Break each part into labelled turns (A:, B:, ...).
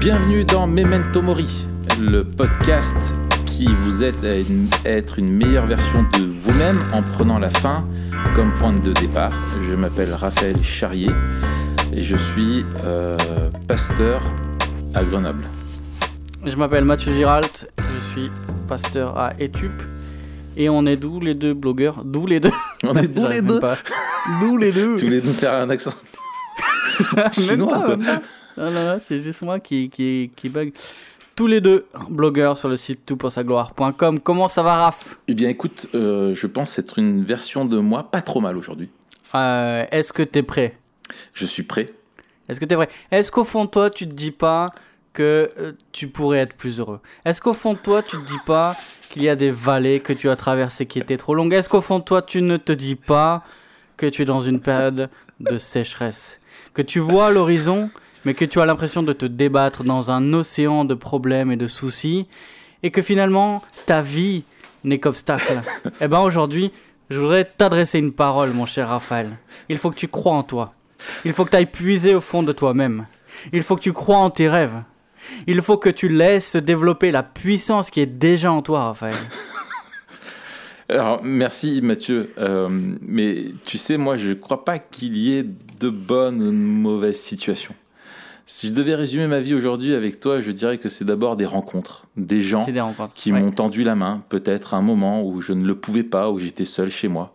A: Bienvenue dans Memento Mori, le podcast qui vous aide à une- être une meilleure version de vous-même en prenant la fin comme point de départ. Je m'appelle Raphaël Charrier et je suis euh, pasteur à Grenoble.
B: Je m'appelle Mathieu Giralt, je suis pasteur à Etup et on est d'où les deux blogueurs? D'où les deux?
A: On est d'où les deux?
B: D'où les deux?
A: Tu voulais nous faire un accent
B: Même
A: chinois,
B: pas,
A: quoi.
B: même pas. Non, non, c'est juste moi qui, qui, qui bug. Tous les deux blogueurs sur le site toutpoursagloire.com. Comment ça va, Raph?
A: Eh bien écoute, euh, je pense être une version de moi pas trop mal aujourd'hui.
B: Euh, Est-ce que t'es prêt?
A: Je suis prêt.
B: Est-ce que t'es prêt? Est-ce qu'au fond de toi, tu te dis pas que euh, tu pourrais être plus heureux? Est-ce qu'au fond de toi, tu te dis pas qu'il y a des vallées que tu as traversées qui étaient trop longues? Est-ce qu'au fond de toi, tu ne te dis pas que tu es dans une période de sécheresse? Que tu vois l'horizon, mais que tu as l'impression de te débattre dans un océan de problèmes et de soucis, et que finalement, ta vie n'est qu'obstacle Eh ben aujourd'hui, je voudrais t'adresser une parole, mon cher Raphaël. Il faut que tu crois en toi. Il faut que tu ailles puiser au fond de toi-même. Il faut que tu crois en tes rêves. Il faut que tu laisses se développer la puissance qui est déjà en toi, Raphaël.
A: Alors, merci Mathieu. Euh, mais tu sais, moi, je ne crois pas qu'il y ait de bonnes ou de mauvaises situations. Si je devais résumer ma vie aujourd'hui avec toi, je dirais que c'est d'abord des rencontres, des gens
B: des
A: qui
B: Ouais.
A: m'ont tendu la main, peut-être à un moment où je ne le pouvais pas, où j'étais seul chez moi.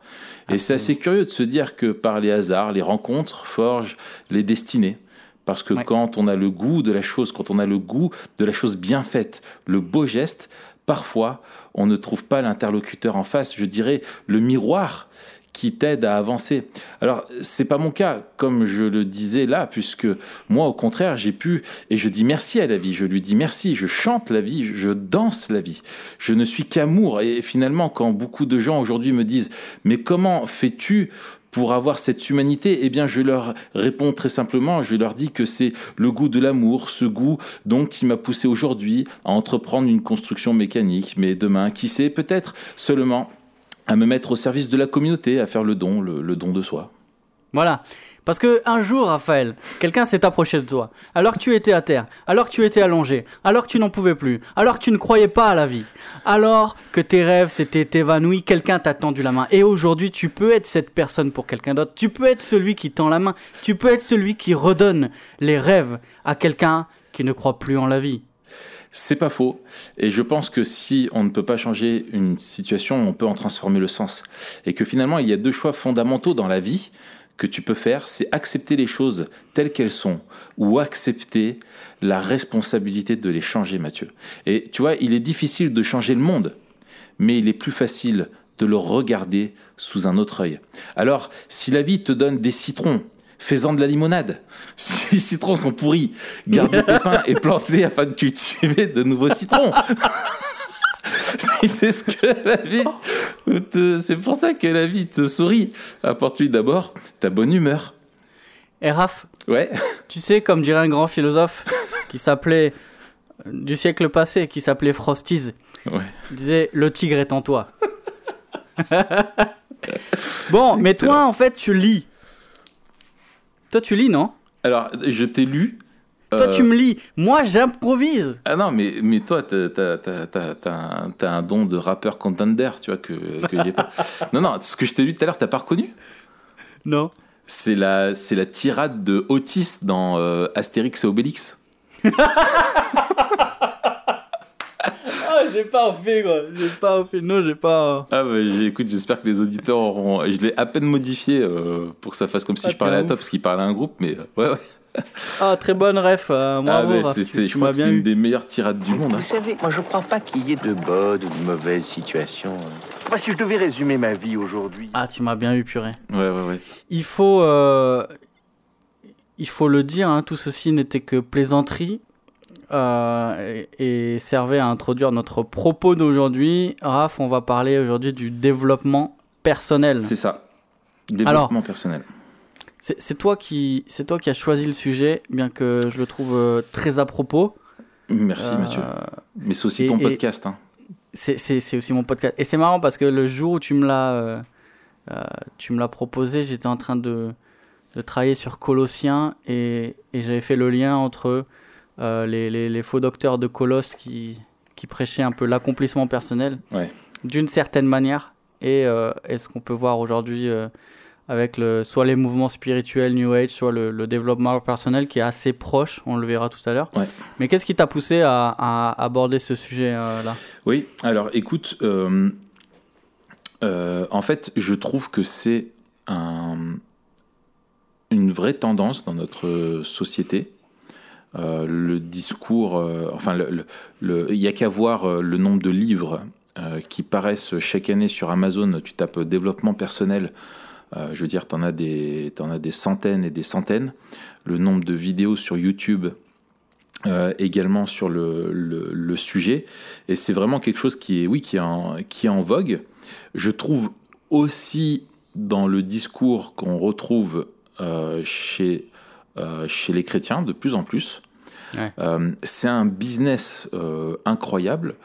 A: Et c'est assez curieux de se dire que par les hasards, les rencontres forgent les destinées. Parce que
B: Ouais.
A: quand on a le goût de la chose, quand on a le goût de la chose bien faite, le beau geste, parfois on ne trouve pas l'interlocuteur en face, je dirais le miroir qui t'aide à avancer. Alors, c'est pas mon cas, comme je le disais là, puisque moi, au contraire, j'ai pu, et je dis merci à la vie, je lui dis merci, je chante la vie, je danse la vie. Je ne suis qu'amour. Et finalement, quand beaucoup de gens aujourd'hui me disent, mais comment fais-tu pour avoir cette humanité, eh bien, je leur réponds très simplement, je leur dis que c'est le goût de l'amour, ce goût donc qui m'a poussé aujourd'hui à entreprendre une construction mécanique, mais demain, qui sait, peut-être seulement à me mettre au service de la communauté, à faire le don, le, le don de soi.
B: Voilà. Parce que un jour, Raphaël, quelqu'un s'est approché de toi, alors que tu étais à terre, alors que tu étais allongé, alors que tu n'en pouvais plus, alors que tu ne croyais pas à la vie, alors que tes rêves s'étaient évanouis, quelqu'un t'a tendu la main. Et aujourd'hui, tu peux être cette personne pour quelqu'un d'autre. Tu peux être celui qui tend la main. Tu peux être celui qui redonne les rêves à quelqu'un qui ne croit plus en la vie.
A: C'est pas faux. Et je pense que si on ne peut pas changer une situation, on peut en transformer le sens. Et que finalement, il y a deux choix fondamentaux dans la vie que tu peux faire, c'est accepter les choses telles qu'elles sont ou accepter la responsabilité de les changer, Mathieu. Et tu vois, il est difficile de changer le monde, mais il est plus facile de le regarder sous un autre œil. Alors, si la vie te donne des citrons, fais-en de la limonade. Si les citrons sont pourris, garde les pépins et plante-les afin de cultiver de nouveaux citrons. C'est ce que la vie te- C'est pour ça que la vie te sourit. Apporte-lui d'abord ta bonne humeur.
B: Et Raph,
A: Ouais.
B: Tu sais, comme dirait un grand philosophe qui s'appelait euh, du siècle passé, qui s'appelait Frosties,
A: Ouais.
B: il disait le tigre est en toi. bon, mais toi en fait tu lis. Toi tu lis non?
A: Alors, je t'ai lu.
B: Toi
A: euh,
B: tu me lis. Moi j'improvise.
A: Ah non, mais, mais toi, t'as, t'as, t'as, t'as, un, don de rappeur contender, tu vois, que, que j'ai pas. Non, non, ce que je t'ai lu tout à l'heure, t'as pas reconnu?
B: Non.
A: C'est la, c'est la tirade de Otis dans euh, Astérix et Obélix.
B: J'ai pas fait quoi. J'ai pas fait. Non j'ai pas.
A: Ah bah écoute, j'espère que les auditeurs auront... Je l'ai à peine modifié euh, pour que ça fasse comme si
B: Ah,
A: je parlais à toi, parce qu'il parlait à un groupe, mais euh, ouais, ouais.
B: Ah très bonne ref. euh,
A: Ah
B: Raph,
A: c'est, je crois que c'est
B: bien
A: une des meilleures tirades du monde. hein.
C: Vous savez, moi je crois pas qu'il y ait de bonnes ou de mauvaises situations. Moi, si je devais résumer ma vie aujourd'hui.
B: Ah tu m'as bien eu purée.
A: Ouais, ouais, ouais.
B: Il faut, euh, il faut le dire, hein, tout ceci n'était que plaisanterie euh, et, et servait à introduire notre propos d'aujourd'hui. Raph, on va parler aujourd'hui du développement personnel.
A: C'est ça. Développement personnel.
B: C'est toi qui, c'est toi qui as choisi le sujet, bien que je le trouve euh, très à propos.
A: Merci
B: Euh,
A: Mathieu. Mais c'est aussi
B: et-
A: ton podcast. Hein.
B: C'est aussi mon podcast. Et c'est marrant parce que le jour où tu me l'as euh, tu me l'as proposé, j'étais en train de, de travailler sur Colossiens et, et j'avais fait le lien entre euh, les, les, les faux docteurs de Colosse qui, qui prêchaient un peu l'accomplissement personnel
A: Ouais.
B: d'une certaine manière. Et, euh, et ce qu'on peut voir aujourd'hui euh, avec le, soit les mouvements spirituels New Age, soit le, le développement personnel qui est assez proche, on le verra tout à l'heure.
A: Ouais.
B: Mais qu'est-ce qui t'a poussé à, à aborder ce sujet-là
A: Oui, alors écoute, euh, euh, en fait, je trouve que c'est un, une vraie tendance dans notre société. Euh, le discours, euh, enfin, le- le- le- il n'y a qu'à voir euh, le nombre de livres qui paraissent chaque année sur Amazon. Tu tapes développement personnel, je veux dire, tu en, as des- as des centaines et des centaines. Le nombre de vidéos sur YouTube également sur le, sujet. Et c'est vraiment quelque chose qui est, oui, qui est, en, qui est en vogue. Je trouve aussi dans le discours qu'on retrouve chez, chez les chrétiens de plus en plus. Euh, c'est un business euh, incroyable.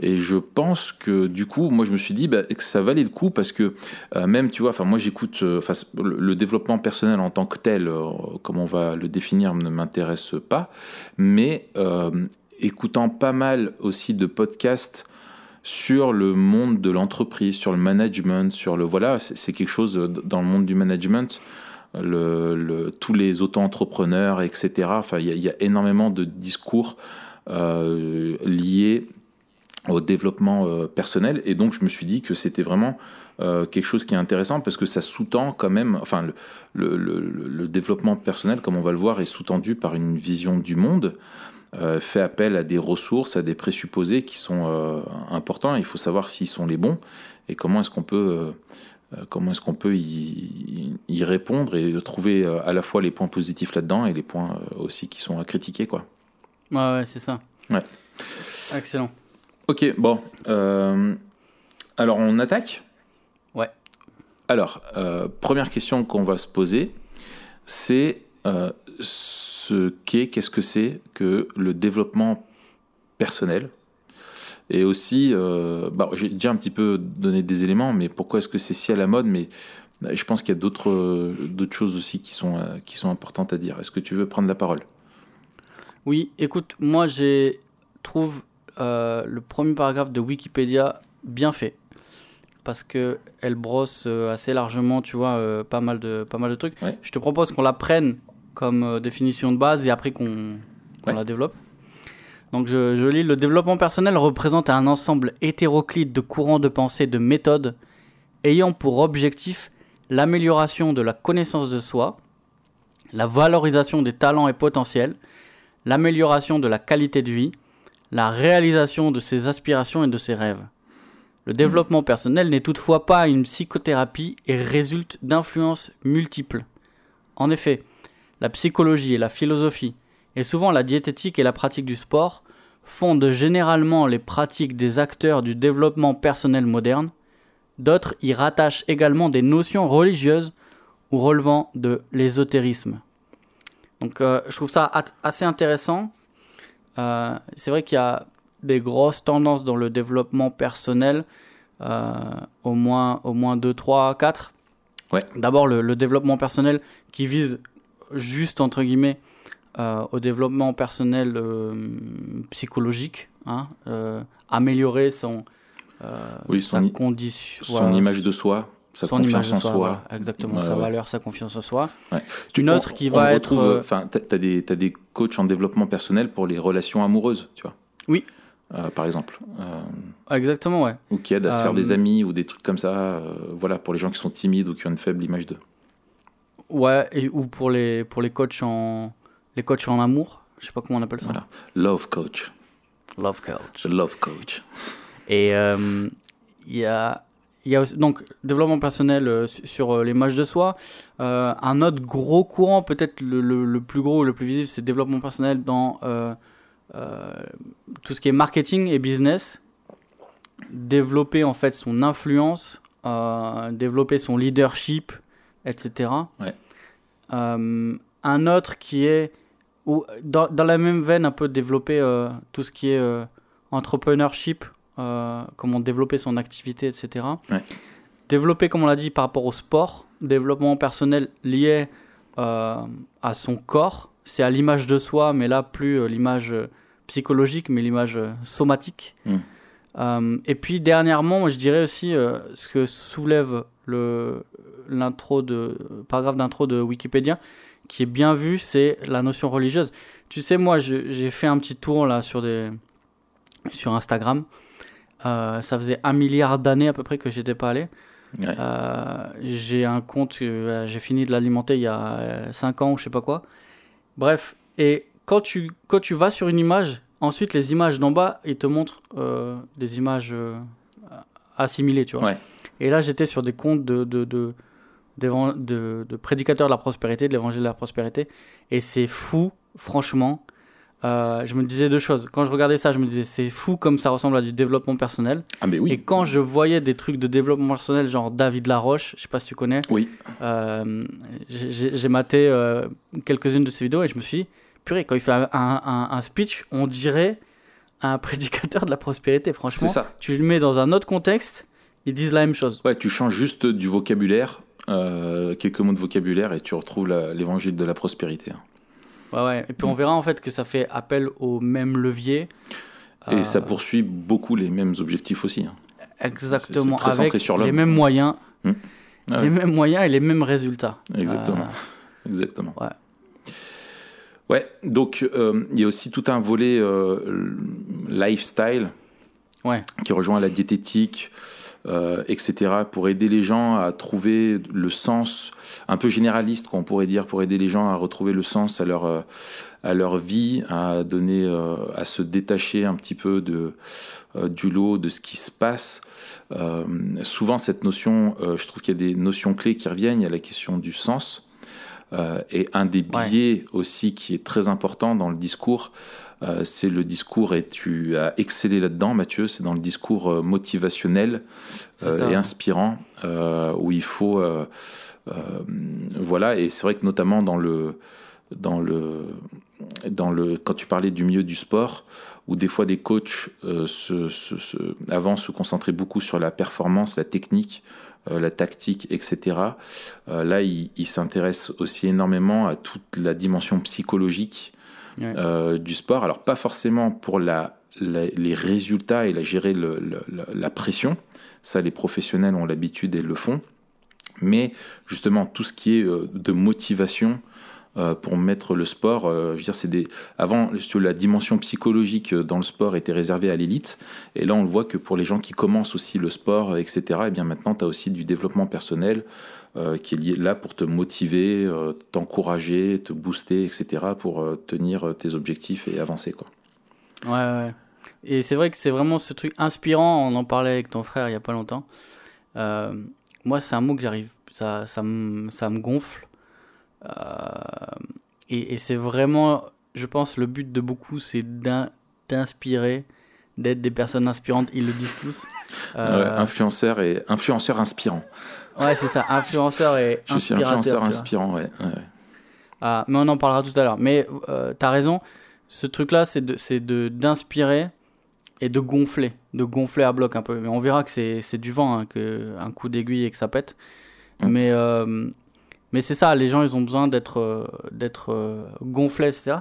A: Et je pense que du coup moi je me suis dit bah, que ça valait le coup parce que euh, même tu vois enfin moi j'écoute le, le développement personnel en tant que tel comme on va le définir ne m'intéresse pas. Mais écoutant pas mal aussi de podcasts sur le monde de l'entreprise, sur le management, sur le voilà, c'est quelque chose dans le monde du management, tous les auto-entrepreneurs, etc. Enfin, il y, a- énormément de discours euh, liés au développement euh, personnel, et donc je me suis dit que c'était vraiment euh, quelque chose qui est intéressant parce que ça sous-tend quand même, enfin, le, développement personnel, comme on va le voir, est sous-tendu par une vision du monde fait appel à des ressources, à des présupposés qui sont importants. Il faut savoir s'ils sont les bons et comment est-ce qu'on peut, comment est-ce qu'on peut y, y répondre et trouver euh, à la fois les points positifs là-dedans et les points euh, aussi qui sont à critiquer, quoi.
B: Ouais, ouais, c'est ça.
A: Ouais.
B: Excellent.
A: Ok, bon. euh, alors on attaque?
B: Ouais.
A: Alors, euh, première question qu'on va se poser, c'est euh, ce qu'est, qu'est-ce que c'est que le développement personnel? Et aussi, euh, bah, j'ai déjà un petit peu donné des éléments, mais pourquoi est-ce que c'est si à la mode? Mais euh, je pense qu'il y a d'autres euh, choses aussi qui sont, euh, qui sont importantes à dire. Est-ce que tu veux prendre la parole?
B: Oui, écoute, moi j'ai trouve euh, le premier paragraphe de Wikipédia bien fait parce que elle brosse assez largement, tu vois, pas mal de pas mal de trucs.
A: Ouais.
B: Je te propose qu'on la prenne comme définition de base et après qu'on
A: Ouais.
B: la développe. Donc je, je lis le développement personnel représente un ensemble hétéroclite de courants de pensée, de méthodes ayant pour objectif l'amélioration de la connaissance de soi, la valorisation des talents et potentiels, l'amélioration de la qualité de vie, la réalisation de ses aspirations et de ses rêves. Le développement personnel n'est toutefois pas une psychothérapie et résulte d'influences multiples. En effet, la psychologie et la philosophie, et souvent la diététique et la pratique du sport, fondent généralement les pratiques des acteurs du développement personnel moderne. D'autres y rattachent également des notions religieuses ou relevant de l'ésotérisme. Donc euh, je trouve ça assez intéressant. Euh, c'est vrai qu'il y a des grosses tendances dans le développement personnel, euh, au moins au moins 2, 3, 4.
A: Ouais.
B: D'abord le, le développement personnel qui vise juste entre guillemets euh, au développement personnel euh, psychologique, hein, euh, améliorer son,
A: Oui, son i-
B: condition,
A: Son
B: voilà,
A: image de soi, sa
B: son
A: confiance
B: image de
A: en
B: soi, exactement,
A: Ouais,
B: sa
A: ouais.
B: valeur, sa confiance en soi.
A: Tu-
B: Une autre
A: on-
B: qui
A: on
B: va être,
A: Enfin, t'as t'as des, coachs en développement personnel pour les relations amoureuses, tu vois.
B: Oui.
A: Par exemple.
B: Exactement, ouais.
A: ou qui aident à se faire des amis ou des trucs comme ça. voilà, pour les gens qui sont timides ou qui ont une faible image d'eux.
B: Ouais, et, ou pour les, pour les coachs en les coachs en amour, je sais pas comment on appelle ça.
A: Voilà. Love coach.
B: Love coach.
A: The love coach.
B: Et euh, il y a il y a aussi, donc développement personnel euh, su- sur euh, l'image de soi. Euh, un autre gros courant, peut-être le, le, le plus gros, le plus visible, c'est développement personnel dans tout ce qui est marketing et business. Développer en fait son influence, développer son leadership, etc.
A: Ouais.
B: Un autre qui est ou dans, dans la même veine un peu développer euh, tout ce qui est euh, entrepreneurship, euh, comment développer son activité, etc.
A: Ouais.
B: Développer, comme on l'a dit, par rapport au sport, développement personnel lié euh, à son corps, c'est à l'image de soi, mais là, plus euh, l'image euh, psychologique, mais l'image euh, somatique.
A: Mm.
B: Euh, et puis, dernièrement, moi, je dirais aussi euh, ce que soulève le l'intro de paragraphe d'intro de Wikipédia, qui est bien vu, c'est la notion religieuse. Tu sais, moi, j'ai fait un petit tour là sur des sur Instagram. Euh, ça faisait un milliard d'années à peu près que j'étais pas allé.
A: Ouais.
B: Euh, j'ai un compte, euh, j'ai fini de l'alimenter il y a 5 ans ou je sais pas quoi. Bref, et quand tu, quand tu vas sur une image, ensuite les images d'en bas, ils te montrent euh, des images euh, assimilées, tu vois.
A: Ouais.
B: Et là, j'étais sur des comptes de, de, de, de, de prédicateurs de la prospérité, de l'évangile de la prospérité. Et c'est fou, franchement. Euh, je me disais deux choses. Quand je regardais ça, je me disais c'est fou comme ça ressemble à du développement personnel.
A: Ah, mais oui.
B: Et quand je voyais des trucs de développement personnel, genre David Laroche, je sais pas si tu connais,
A: Oui.
B: euh, j'ai maté euh, quelques-unes de ses vidéos et je me suis dit, purée, quand il fait un, un- un speech, on dirait un prédicateur de la prospérité. Franchement,
A: C'est ça.
B: tu le mets dans un autre contexte, ils disent la même chose.
A: Ouais, tu changes juste du vocabulaire, quelques mots de vocabulaire, et tu retrouves l'évangile de la prospérité. hein.
B: Ouais, ouais. Et puis on
A: Mm.
B: verra en fait que ça fait appel au même levier.
A: Et
B: Euh,
A: ça poursuit beaucoup les mêmes objectifs aussi. hein.
B: Exactement, avec
A: sur
B: les mêmes moyens,
A: Ah
B: les mêmes moyens et les mêmes résultats.
A: Exactement.
B: Euh,
A: Exactement.
B: Ouais.
A: Ouais, donc euh, il y a aussi tout un volet euh, lifestyle
B: Ouais.
A: qui rejoint la diététique, euh, etc., pour aider les gens à trouver le sens, un peu généraliste, qu'on pourrait dire, pour aider les gens à retrouver le sens à leur, euh, à leur vie, à donner, euh, à se détacher un petit peu de, du lot, de ce qui se passe. Souvent, cette notion, je trouve qu'il y a des notions clés qui reviennent. Il y a la question du sens. Et un des
B: Ouais.
A: biais aussi qui est très important dans le discours, euh, c'est le discours, et tu as excellé là-dedans, Mathieu, c'est dans le discours euh, motivationnel euh, et inspirant, euh, où il faut... voilà, et c'est vrai que notamment dans le... Dans le, dans le, quand tu parlais du milieu du sport, où des fois des coachs se, se- se- avant se concentraient beaucoup sur la performance, la technique, la tactique, etc. Euh, là, ils il s'intéressent aussi énormément à toute la dimension psychologique Euh, du sport. Alors, pas forcément pour les résultats et la gérer la, pression. Ça, les professionnels ont l'habitude et le font. Mais justement, tout ce qui est euh, de motivation euh, pour mettre le sport, je veux dire, c'est des. Avant, la dimension psychologique dans le sport était réservée à l'élite, et là, on le voit que pour les gens qui commencent aussi le sport, etc. Et bien maintenant, tu as aussi du développement personnel euh, qui est lié là pour te motiver, euh, t'encourager, te booster, etc. pour euh, tenir tes objectifs et avancer, quoi.
B: Ouais, ouais. Et c'est vrai que c'est vraiment ce truc inspirant. On en parlait avec ton frère il y a pas longtemps. Moi, c'est un mot que j'arrive, ça, ça, me, ça me gonfle. Et et c'est vraiment, je pense, le but de beaucoup, c'est d'in- d'inspirer, d'être des personnes inspirantes. Ils le disent tous. Euh,
A: Ouais, influenceur et influenceur inspirant.
B: Ouais, c'est ça, influenceur et
A: Je suis
B: inspirateur,
A: influenceur inspirant, ouais. ouais.
B: Ah, mais on en parlera tout à l'heure. Mais euh, t'as raison, ce truc-là, c'est de, d'inspirer et de gonfler, de gonfler à bloc un peu. Mais on verra que c'est, du vent, hein, que un coup d'aiguille et que ça pète. Mais euh, mais c'est ça, les gens, ils ont besoin d'être euh, d'être gonflés, etc.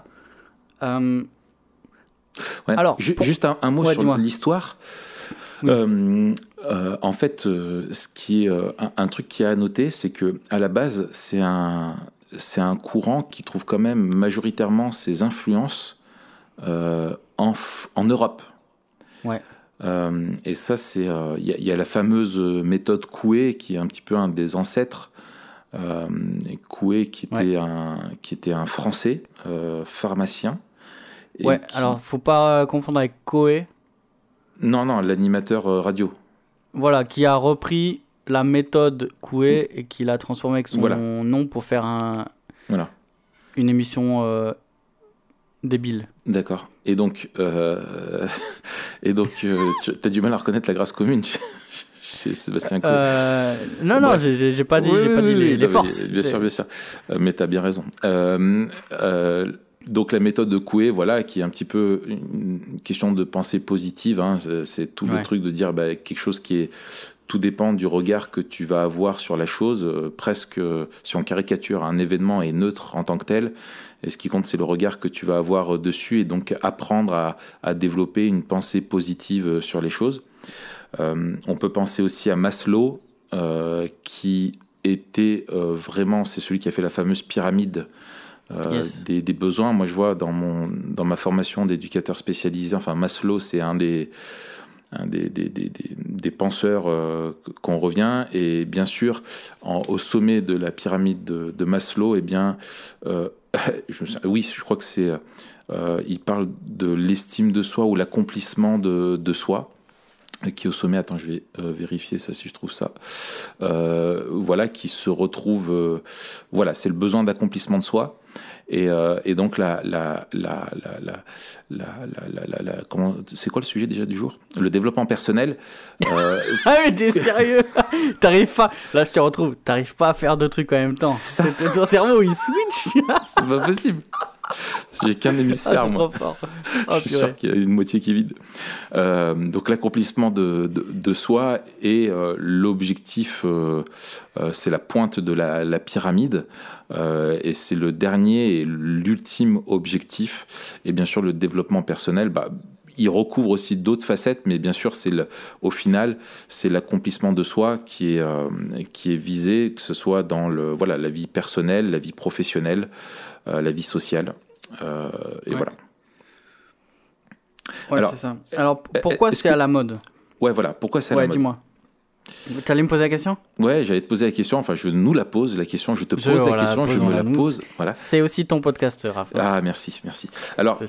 A: Ouais.
B: Alors, pour-
A: juste un, un mot
B: Ouais,
A: sur l'histoire.
B: Oui.
A: Euh, euh, en fait, euh, ce qui est euh, un, un truc qui est à noter, c'est que à la base, c'est un c'est un courant qui trouve quand même majoritairement ses influences en, en Europe.
B: Ouais.
A: Et ça, c'est il y, a- y a la fameuse méthode Coué qui est un petit peu un des ancêtres. Coué qui était
B: Ouais.
A: un qui était un Français pharmacien. Et
B: ouais,
A: qui-
B: alors faut pas confondre avec Koé,
A: non, non, l'animateur euh, radio.
B: voilà, qui a repris la méthode Coué et qui l'a transformé avec son
A: Voilà.
B: nom pour faire un,
A: Voilà,
B: une émission euh, débile.
A: d'accord. Et donc, euh, et donc, euh, tu as du mal à reconnaître la grâce commune chez Sébastien Coué.
B: Non, non, j'ai- pas dit,
A: Oui,
B: pas dit les,
A: oui,
B: les
A: non,
B: forces.
A: Bien sûr, bien sûr. Mais tu as bien raison. Euh, euh, donc la méthode de Coué, voilà, qui est un petit peu une question de pensée positive. hein, c'est- tout
B: Ouais.
A: le truc de dire bah, quelque chose qui est tout dépend du regard que tu vas avoir sur la chose. Euh, presque, si on caricature, un événement est neutre en tant que tel. Et ce qui compte, c'est le regard que tu vas avoir dessus et donc apprendre à, à développer une pensée positive sur les choses. on peut penser aussi à Maslow, qui était vraiment, c'est celui qui a fait la fameuse pyramide euh, des, besoins. Moi, je vois dans, mon, dans ma formation d'éducateur spécialisé, enfin Maslow, c'est un des, des, des, des, penseurs euh, qu'on revient. Et bien sûr, au sommet de la pyramide de, Maslow, eh bien, euh, oui, je crois que c'est. il parle de l'estime de soi ou l'accomplissement de, de soi qui est au sommet, attends, je vais vérifier ça si je trouve ça. voilà, qui se retrouve, voilà, c'est le besoin d'accomplissement de soi. Et, euh, et donc, la, la, la, la, la comment, c'est quoi le sujet déjà du jour Le développement personnel.
B: Euh... ah, mais t'es sérieux T'arrives pas, là je te retrouve, t'arrives pas à faire deux trucs en même temps. Ton cerveau il switch
A: C'est pas possible. J'ai qu'un hémisphère, ah, moi. Trop fort. Oh, je suis sûr qu'il y a une moitié qui est vide. Euh, donc l'accomplissement de, de, de, soi et euh, l'objectif, euh, c'est la pointe de la, la pyramide. Et c'est le dernier et l'ultime objectif. Et bien sûr, le développement personnel, bah, il recouvre aussi d'autres facettes, mais bien sûr, c'est au final, c'est l'accomplissement de soi qui est, euh, qui est visé, que ce soit dans le, voilà, la vie personnelle, la vie professionnelle, euh, la vie sociale. Euh, et voilà.
B: Ouais, c'est ça. Alors, pourquoi c'est à la mode?
A: Ouais, voilà. Pourquoi c'est à la mode?
B: dis-moi. Tu allais me poser la question?
A: Ouais, j'allais te poser la question. Enfin, je nous la pose, la question. Je te pose la question, je me la pose. Voilà.
B: C'est aussi ton podcast, Raphaël.
A: Ah, merci, merci. Alors,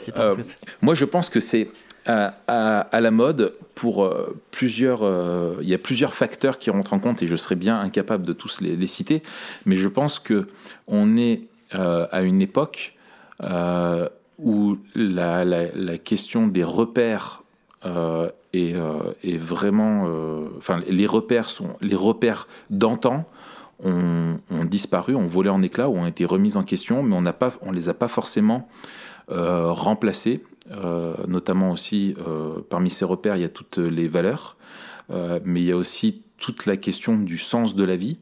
A: moi, je pense que c'est à, la mode pour euh, plusieurs. Euh, il y a plusieurs facteurs qui rentrent en compte et je serais bien incapable de tous les, citer, mais je pense que on est euh, à une époque où la, question des repères est, vraiment. Enfin, les repères sont les repères d'antan. Ont, disparu, ont volé en éclats ou ont été remis en question, mais on ne les a pas forcément remplacés notamment aussi euh, parmi ces repères, il y a toutes les valeurs, euh, mais il y a aussi toute la question du sens de la vie,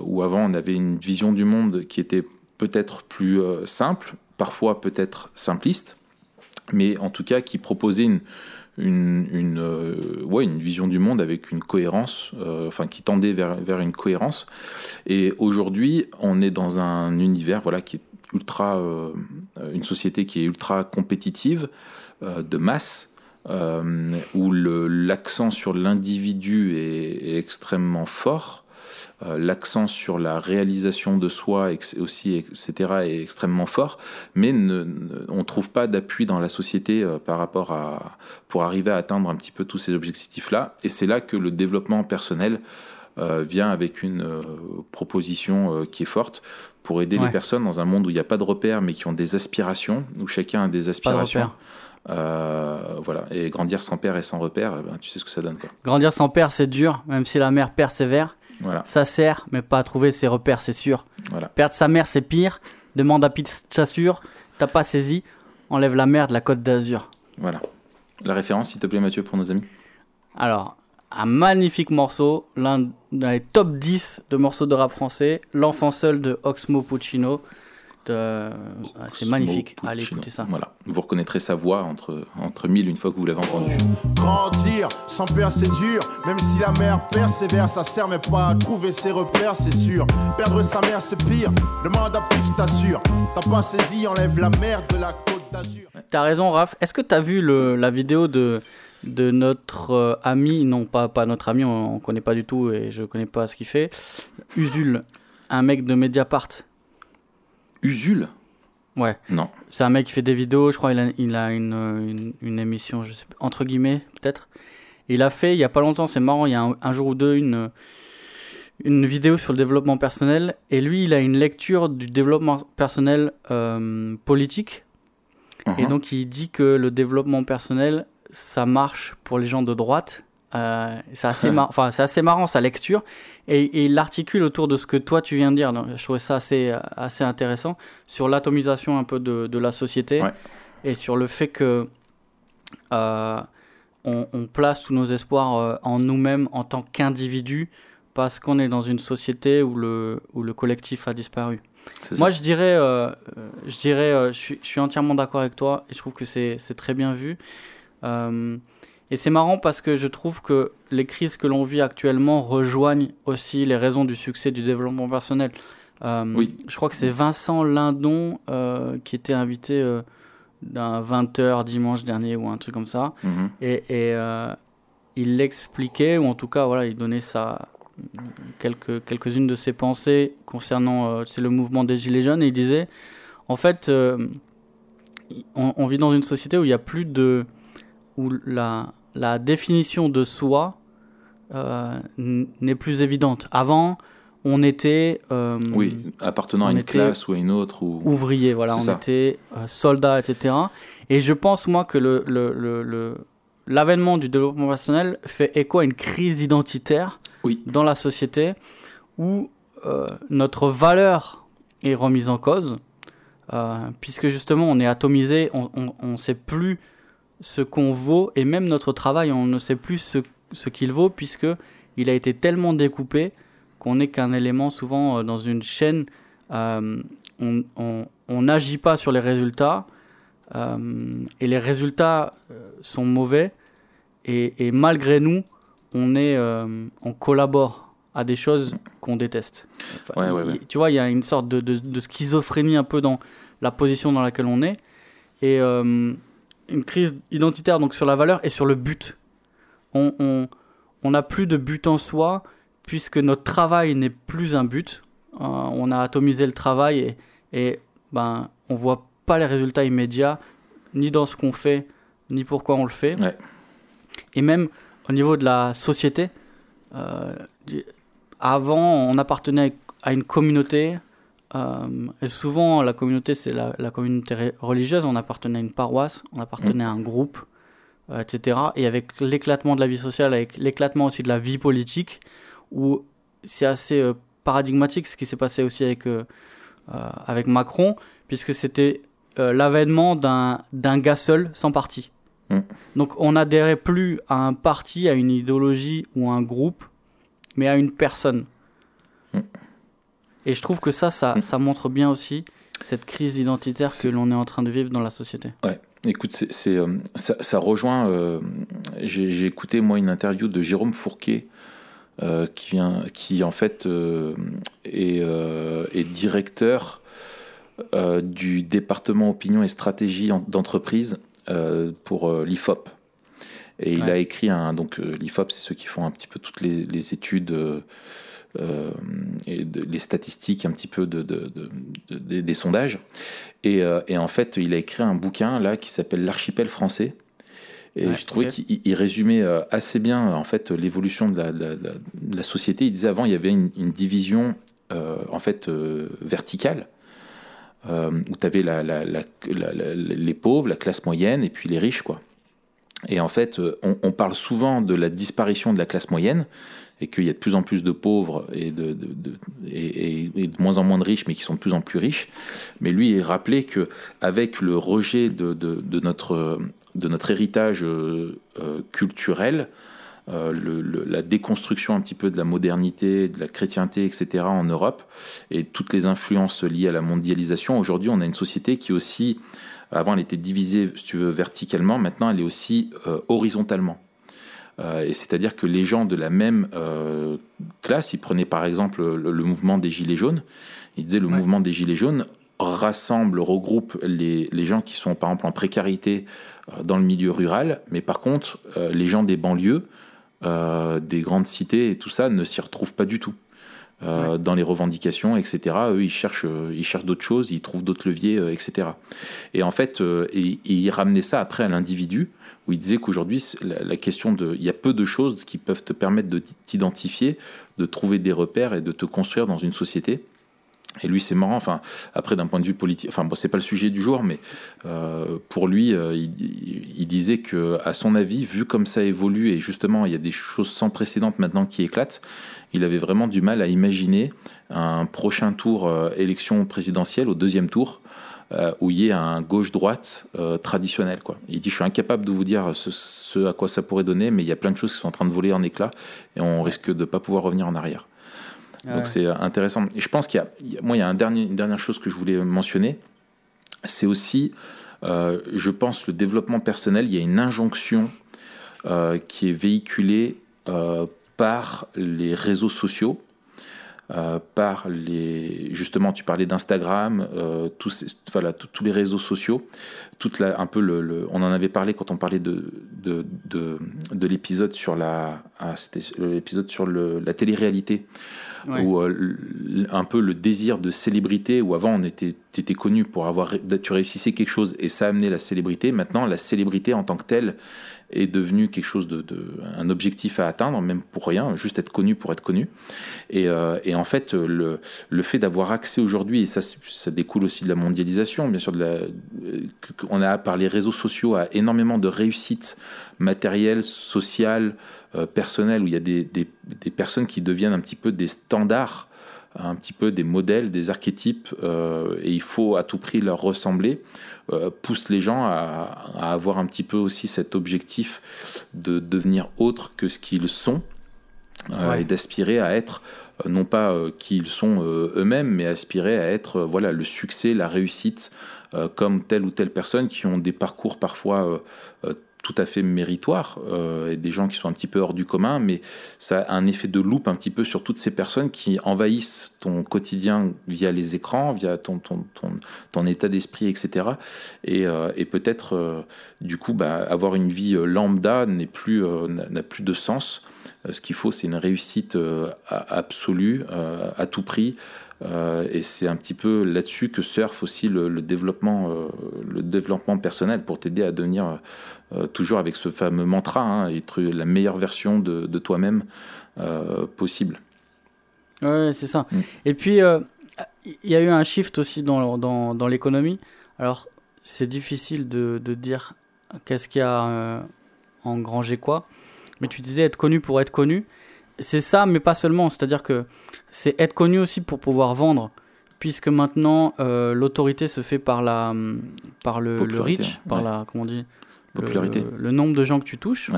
A: où avant on avait une vision du monde qui était peut-être plus simple, parfois peut-être simpliste, mais en tout cas qui proposait une, ouais, une vision du monde avec une cohérence, enfin qui tendait vers, vers une cohérence. Et aujourd'hui, on est dans un univers voilà, qui est ultra, euh, une société qui est ultra compétitive, euh, de masse, euh, où l'accent sur l'individu est, extrêmement fort. L'accent sur la réalisation de soi aussi, etc., est extrêmement fort, mais on ne trouve pas d'appui dans la société par rapport à pour arriver à atteindre un petit peu tous ces objectifs-là. Et c'est là que le développement personnel vient avec une proposition qui est forte pour aider les personnes dans un monde où il n'y a pas de repères, mais qui ont des aspirations, où chacun a des aspirations. Euh, voilà, et grandir sans père et sans repère, eh ben, tu sais ce que ça donne. Quoi.
B: Grandir sans père, c'est dur, même si la mère persévère. Voilà. Ça sert, mais pas à trouver ses repères, c'est sûr. Voilà. Perdre sa mère, c'est pire. Demande à Chassure, t'as pas saisi, enlève la mère de la côte d'Azur.
A: Voilà. La référence, s'il te plaît, Mathieu, pour nos amis
B: Alors, un magnifique morceau, l'un des top 10 de morceaux de rap français, L'enfant seul de Oxmo Puccino. Ah, c'est magnifique, allez écoutez ça.
A: Voilà, vous reconnaîtrez sa voix entre, entre mille une fois que vous l'avez entendu.
D: Grandir sans peur c'est dur, même si la mère persévère, ça sert mais pas à trouver ses repères, c'est sûr. Perdre sa mère c'est pire, demande à je t'assure. T'as pas saisi, enlève la mère de la côte d'Azur.
B: T'as raison Raph, est-ce que t'as vu le, la vidéo de de notre euh, ami, non pas, pas notre ami, on, ne connaît pas du tout et je connais pas ce qu'il fait, Usul, un mec de Mediapart.
A: Usul?
B: Ouais.
A: Non.
B: C'est un mec qui fait des vidéos, je crois il a, il a une, une, émission, je sais entre guillemets, peut-être. Il a fait, il y a pas longtemps, c'est marrant, il y a un, jour ou deux, une, une vidéo sur le développement personnel. Et lui, il a une lecture du développement personnel euh, politique. Et uh-huh. donc, il dit que le développement personnel, ça marche pour les gens de droite. Euh, c'est assez, enfin, c'est assez marrant sa lecture et, il l'articule autour de ce que toi tu viens de dire. je trouvais ça assez, assez intéressant sur l'atomisation un peu de, de la société et sur le fait que euh, on, on place tous nos espoirs euh, en nous-mêmes en tant qu'individus parce qu'on est dans une société où le, où le collectif a disparu. Moi, je dirais, euh, euh, je, dirais euh, je, suis, je suis entièrement d'accord avec toi et je trouve que c'est très bien vu. Euh, et c'est marrant parce que je trouve que les crises que l'on vit actuellement rejoignent aussi les raisons du succès du développement personnel. Euh,
A: Oui.
B: Je crois que c'est Vincent Lindon euh, qui était invité euh, d'un 20h dimanche dernier ou un truc comme ça.
A: Mhm.
B: Et, et, il l'expliquait, ou en tout cas, voilà, il donnait sa, quelques, quelques-unes de ses pensées concernant c'est le mouvement des Gilets jaunes. Et il disait, en fait, on, on vit dans une société où il n'y a plus de. Où la, la définition de soi euh, n'est plus évidente. Avant, on était. euh,
A: Oui, appartenant à une classe ou à une autre. Ou...
B: ouvrier, voilà, on
A: ça.
B: était euh, soldat, etc. Et je pense, moi, que le, le, le, le- l'avènement du développement personnel fait écho à une crise identitaire
A: Oui.
B: dans la société où euh, notre valeur est remise en cause, puisque justement on est atomisé, on ne sait plus ce qu'on vaut, et même notre travail, on ne sait plus ce, ce qu'il vaut, puisque il a été tellement découpé qu'on n'est qu'un élément souvent euh, dans une chaîne. euh, on n'agit pas sur les résultats, euh, et les résultats euh, sont mauvais, et, et malgré nous, on, est, euh, on collabore à des choses qu'on déteste. Enfin,
A: Ouais, ouais,
B: il-
A: ouais.
B: Tu vois, il y a une sorte de, de- de schizophrénie un peu dans la position dans laquelle on est, et une crise identitaire donc sur la valeur et sur le but. On on- on n'a plus de but en soi, puisque notre travail n'est plus un but. Euh, on a atomisé le travail et, et ben, on voit pas les résultats immédiats, ni dans ce qu'on fait, ni pourquoi on le fait.
A: Ouais.
B: Et même au niveau de la société, euh, avant, on appartenait à une communauté. Euh, et souvent, la communauté, c'est la, la communauté religieuse. On appartenait à une paroisse, on appartenait à un groupe, euh, etc. Et avec l'éclatement de la vie sociale, avec l'éclatement aussi de la vie politique, où c'est assez euh, paradigmatique ce qui s'est passé aussi avec, avec Macron, puisque c'était l'avènement d'un d'un gars seul sans parti.
A: Mm.
B: Donc on n'adhérait plus à un parti, à une idéologie ou à un groupe, mais à une personne. Et je trouve que ça, ça,
A: Mm.
B: ça montre bien aussi cette crise identitaire que l'on est en train de vivre dans la société.
A: Ouais, écoute, c'est, c'est, euh, ça, ça rejoint. euh, j'ai, j'ai écouté moi une interview de Jérôme Fourquet, euh, qui vient, qui en fait est, est directeur du département opinion et stratégie en- d'entreprise pour l'IFOP. Et il
B: Ouais.
A: a écrit un. Donc, l'IFOP, c'est ceux qui font un petit peu toutes les, les études euh, et de- les statistiques, un petit peu de, de- de- de- des- sondages. Et, euh, et en fait, il a écrit un bouquin là qui s'appelle L'archipel français. Et
B: Ouais,
A: je trouvais qu'il il résumait euh, assez bien en fait l'évolution de la, société. Il disait avant, il y avait une, une division euh, en fait verticale. où tu avais la, les pauvres, la classe moyenne et puis les riches. quoi. Et en fait, on, on parle souvent de la disparition de la classe moyenne et qu'il y a de plus en plus de pauvres et de, moins en moins de riches, mais qui sont de plus en plus riches. Mais lui, il rappelait que avec le rejet de, notre, héritage euh, euh, culturel, euh, la déconstruction un petit peu de la modernité, de la chrétienté, etc. en Europe, et toutes les influences liées à la mondialisation, aujourd'hui, on a une société qui aussi, avant, elle était divisée, si tu veux, verticalement, maintenant, elle est aussi horizontalement. Euh, et c'est-à-dire que les gens de la même euh, classe, ils prenaient par exemple le, le mouvement des Gilets jaunes, ils disaient le
B: Ouais.
A: mouvement des Gilets jaunes rassemble, regroupe les, les gens qui sont par exemple en précarité euh, dans le milieu rural, mais par contre, les gens des banlieues, euh, des grandes cités et tout ça ne s'y retrouvent pas du tout. Euh, dans les revendications, etc. Eux, ils cherchent, ils cherchent d'autres choses, ils trouvent d'autres leviers, euh, etc. Et en fait, et, et ils ramenaient ça après à l'individu, où ils disaient qu'aujourd'hui, la, question de, il y a peu de choses qui peuvent te permettre de t'identifier, de trouver des repères et de te construire dans une société. Et lui, c'est marrant. Enfin, après, d'un point de vue politique, enfin, bon, c'est pas le sujet du jour, mais euh, pour lui, euh, il, il- il disait que, à son avis, vu comme ça évolue et justement, il y a des choses sans précédent maintenant qui éclatent, il avait vraiment du mal à imaginer un prochain tour euh, élection présidentielle au deuxième tour euh, où il y ait un gauche-droite euh, traditionnel. Quoi. Il dit Je suis incapable de vous dire ce, à quoi ça pourrait donner, mais il y a plein de choses qui sont en train de voler en éclats et on risque de ne pas pouvoir revenir en arrière. Donc c'est intéressant. Et je pense qu'il y a, moi, il y a un dernier, une dernière chose que je voulais mentionner c'est aussi, je pense, le développement personnel. Il y a une injonction qui est véhiculée par les réseaux sociaux euh, par les justement tu parlais d'Instagram euh, tous voilà tous les réseaux sociaux. Toute la, un peu le, on en avait parlé quand on parlait de de, de, l'épisode sur la ah, c'était l'épisode sur le, la télé-réalité. Ou euh, un peu le désir de célébrité où avant on était étais connu pour avoir tu réussissais quelque chose et ça a amené la célébrité. Maintenant la célébrité en tant que telle est devenu quelque chose de, un objectif à atteindre, même pour rien, juste être connu pour être connu. Et, euh, et en fait, le, le fait d'avoir accès aujourd'hui, et ça, ça découle aussi de la mondialisation, bien sûr, de la, on a par les réseaux sociaux à énormément de réussites matérielles, sociales, euh, personnelles, où il y a des, des, des, personnes qui deviennent un petit peu des standards un petit peu des modèles, des archétypes, euh, et il faut à tout prix leur ressembler, euh, pousse les gens à, avoir un petit peu aussi cet objectif de devenir autre que ce qu'ils sont, euh, et d'aspirer à être non pas qui ils sont eux-mêmes, mais aspirer à être voilà le succès, la réussite, comme telle ou telle personne qui ont des parcours parfois tout à fait méritoire euh, et des gens qui sont un petit peu hors du commun, mais ça a un effet de loupe un petit peu sur toutes ces personnes qui envahissent ton quotidien via les écrans, via ton, ton, ton, ton état d'esprit, etc. Et, euh, et peut-être, euh, du coup, bah, avoir une vie lambda n'est plus, n'a plus de sens. Ce qu'il faut, c'est une réussite absolue, à tout prix, euh, et c'est un petit peu là-dessus que surfe aussi le, développement, euh, le développement personnel pour t'aider à devenir euh, toujours avec ce fameux mantra, hein, être la meilleure version de, toi-même possible.
B: Ouais, c'est ça. Mm. Et puis, il y a eu un shift aussi dans, dans, dans l'économie. Alors, c'est difficile de, de dire qu'est-ce qui a engrangé quoi. Mais tu disais être connu pour être connu. C'est ça, mais pas seulement. C'est-à-dire que c'est être connu aussi pour pouvoir vendre, puisque maintenant euh, l'autorité se fait par la, par le, reach, par la, comment on dit,
A: popularité,
B: le, nombre de gens que tu touches.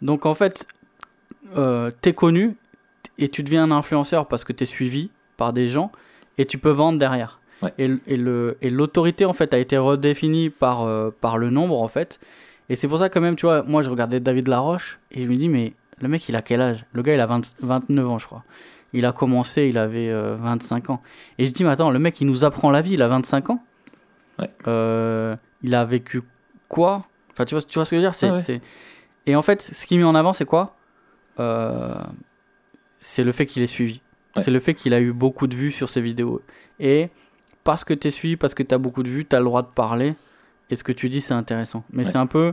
B: Donc en fait, euh, tu es connu et tu deviens un influenceur parce que tu es suivi par des gens et tu peux vendre derrière. Et, et, le, et l'autorité en fait a été redéfinie par, euh, par le nombre en fait. Et c'est pour ça quand même, tu vois, moi je regardais David Laroche et je me dis mais le mec il a quel âge? Le gars il a 29 ans je crois. Il a commencé, il avait 25 euh, ans. Et je dis, mais attends, le mec, il nous apprend la vie, il a 25 ans? Euh, il a vécu quoi? Enfin, tu vois, tu vois ce que je veux dire? C'est, Et en fait, ce qui met en avant, c'est quoi? Euh, C'est le fait qu'il est suivi. C'est le fait qu'il a eu beaucoup de vues sur ses vidéos. Et parce que tu es suivi, parce que tu as beaucoup de vues, tu as le droit de parler. Et ce que tu dis, c'est intéressant. Mais c'est un peu...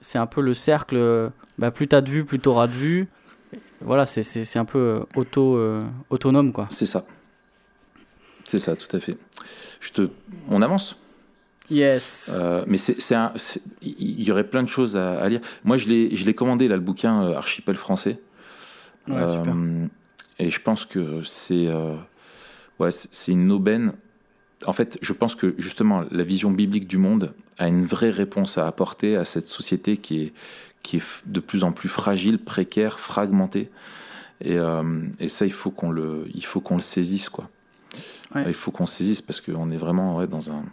B: c'est un peu le cercle. Bah, plus tu as de vues, plus tu auras de vues voilà, c'est un peu euh, auto, euh, autonome, quoi.
A: C'est ça. C'est ça, tout à fait. Je te... On avance
B: Yes.
A: Euh, mais c'est il y aurait plein de choses à, lire. Moi, je l'ai commandé, là, le bouquin Archipel français.
B: Ouais, super.
A: Et je pense que c'est ouais, c'est une aubaine. En fait, je pense que justement, la vision biblique du monde a une vraie réponse à apporter à cette société qui est, qui est de plus en plus fragile, précaire, fragmenté. Et, euh, et ça, il faut qu'on le, il faut qu'on le saisisse, quoi. Il faut qu'on saisisse parce qu'on est vraiment ouais, dans un.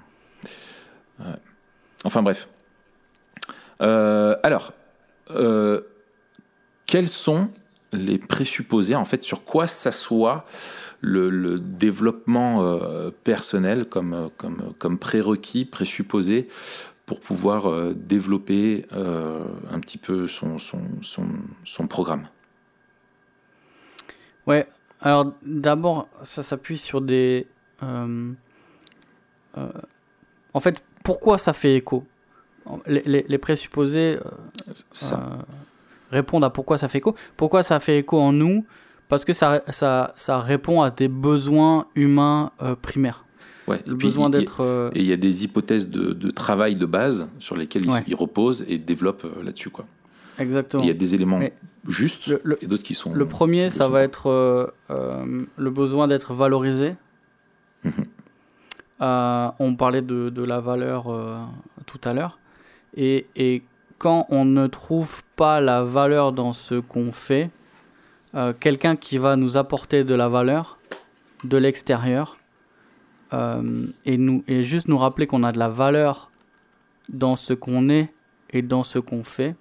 A: Enfin bref. Euh, alors, euh, quels sont les présupposés, en fait, sur quoi s'assoit le, le, développement personnel comme, comme, comme prérequis, présupposé pour pouvoir euh, développer euh, un petit peu son, son, son, son, programme
B: Ouais, alors d'abord, ça s'appuie sur des... Euh, en fait, pourquoi ça fait écho? Les, les, présupposés répondent à pourquoi ça fait écho. Pourquoi ça fait écho en nous? Parce que ça, ça, ça répond à des besoins humains primaires.
A: Ouais, le besoin d'être. Euh, et il y a des hypothèses de, de, travail de base sur lesquelles ils il reposent et développent euh, là-dessus. Quoi.
B: Exactement.
A: Il y a des éléments justes et d'autres qui sont.
B: Le premier, ça va être euh, le besoin d'être valorisé. Euh, on parlait de, de la valeur tout à l'heure. Et, et, quand on ne trouve pas la valeur dans ce qu'on fait, quelqu'un qui va nous apporter de la valeur de l'extérieur et, nous, et juste nous rappeler qu'on a de la valeur dans ce qu'on est et dans ce qu'on fait.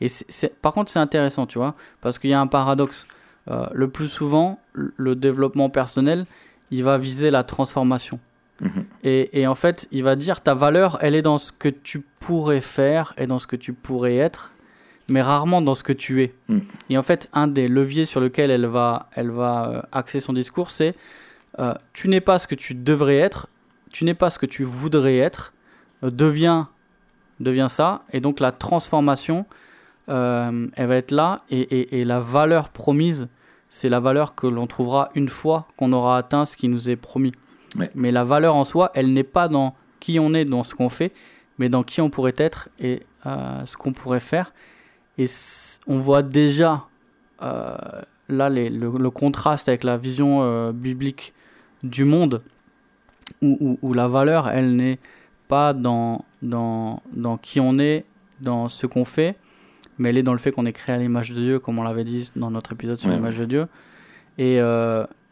B: Et c'est, par contre, c'est intéressant, tu vois, parce qu'il y a un paradoxe. le plus souvent, le développement personnel, il va viser la transformation. Mhm. Et, en fait, il va dire ta valeur, elle est dans ce que tu pourrais faire et dans ce que tu pourrais être, mais rarement dans ce que tu es. Mhm. Et en fait, un des leviers sur lequel elle va, elle va euh, axer son discours, c'est euh, tu n'es pas ce que tu devrais être, tu n'es pas ce que tu voudrais être, euh, deviens, deviens ça. Et donc la transformation, elle va être là et, et la valeur promise, c'est la valeur que l'on trouvera une fois qu'on aura atteint ce qui nous est promis. Mais la valeur en soi, elle n'est pas dans qui on est, dans ce qu'on fait, mais dans qui on pourrait être et euh, ce qu'on pourrait faire. Et on voit déjà euh, là le, contraste avec la vision euh, biblique du monde, où, où, la valeur, elle n'est pas dans, dans, dans qui on est, dans ce qu'on fait, mais elle est dans le fait qu'on est créé à l'image de Dieu, comme on l'avait dit dans notre épisode sur l'image de Dieu. Et,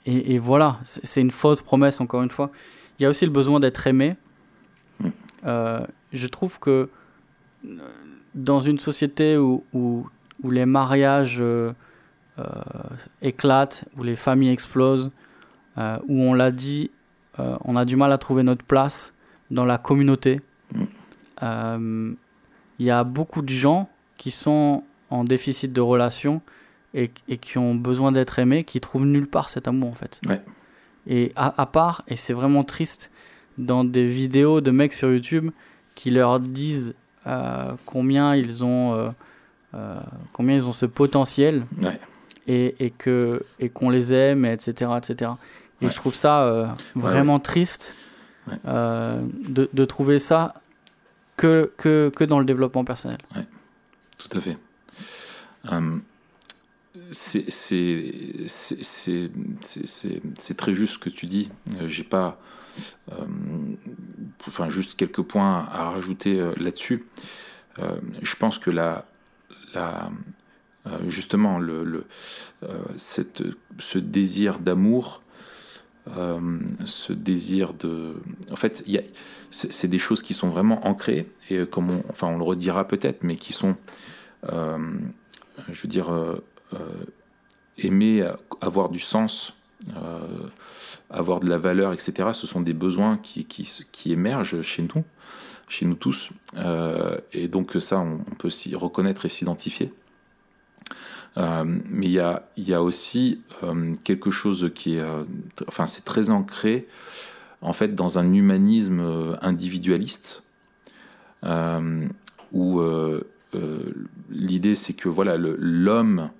B: et, voilà, c'est une fausse promesse, encore une fois. Il y a aussi le besoin d'être aimé. Euh, je trouve que euh, dans une société où, où, les mariages euh, éclatent, où les familles explosent, où on l'a dit, on a du mal à trouver notre place dans la communauté. Mm. Il y a beaucoup de gens qui sont en déficit de relations et, qui ont besoin d'être aimés, qui trouvent nulle part cet amour en fait. Et à, part, et c'est vraiment triste, dans des vidéos de mecs sur YouTube qui leur disent euh, combien ils ont euh, euh, combien ils ont ce potentiel et, et que et qu'on les aime etc etc et je trouve ça vraiment triste de, de, trouver ça que, que, que dans le développement personnel
A: tout à fait hum, c'est très juste ce que tu dis. Euh, j'ai pas, euh, enfin juste quelques points à rajouter euh, là-dessus. je pense que la, la justement le, cette, ce désir d'amour, ce désir de, en fait, c'est des choses qui sont vraiment ancrées et comme on, enfin on le redira peut-être, mais qui sont, je veux dire euh, aimer avoir du sens, euh, avoir de la valeur, etc. Ce sont des besoins qui, qui, émergent chez nous, chez nous tous. Euh, et donc ça, on, peut s'y reconnaître et s'identifier. Mais il y a, aussi quelque chose qui est, enfin, c'est très ancré en fait dans un humanisme individualiste où l'idée c'est que voilà l'homme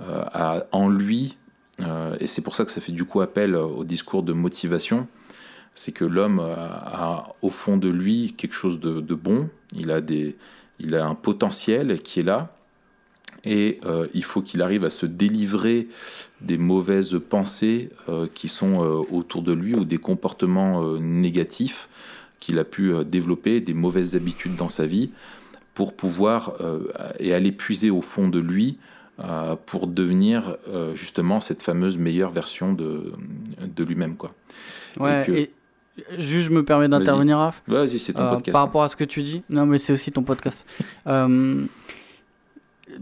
A: euh, a en lui, euh, et c'est pour ça que ça fait du coup appel au discours de motivation, c'est que l'homme a, au fond de lui quelque chose de, bon, il a, des, il a un potentiel qui est là, et euh, il faut qu'il arrive à se délivrer des mauvaises pensées qui sont autour de lui ou des comportements négatifs qu'il a pu développer, des mauvaises habitudes dans sa vie, pour pouvoir et aller puiser au fond de lui euh, pour devenir euh, justement cette fameuse meilleure version de, de lui-même. Quoi.
B: Ouais, et, juste je me permets d'intervenir, Raph.
A: Vas-y, c'est ton euh, podcast.
B: Par rapport à ce que tu dis. Non, mais c'est aussi ton podcast.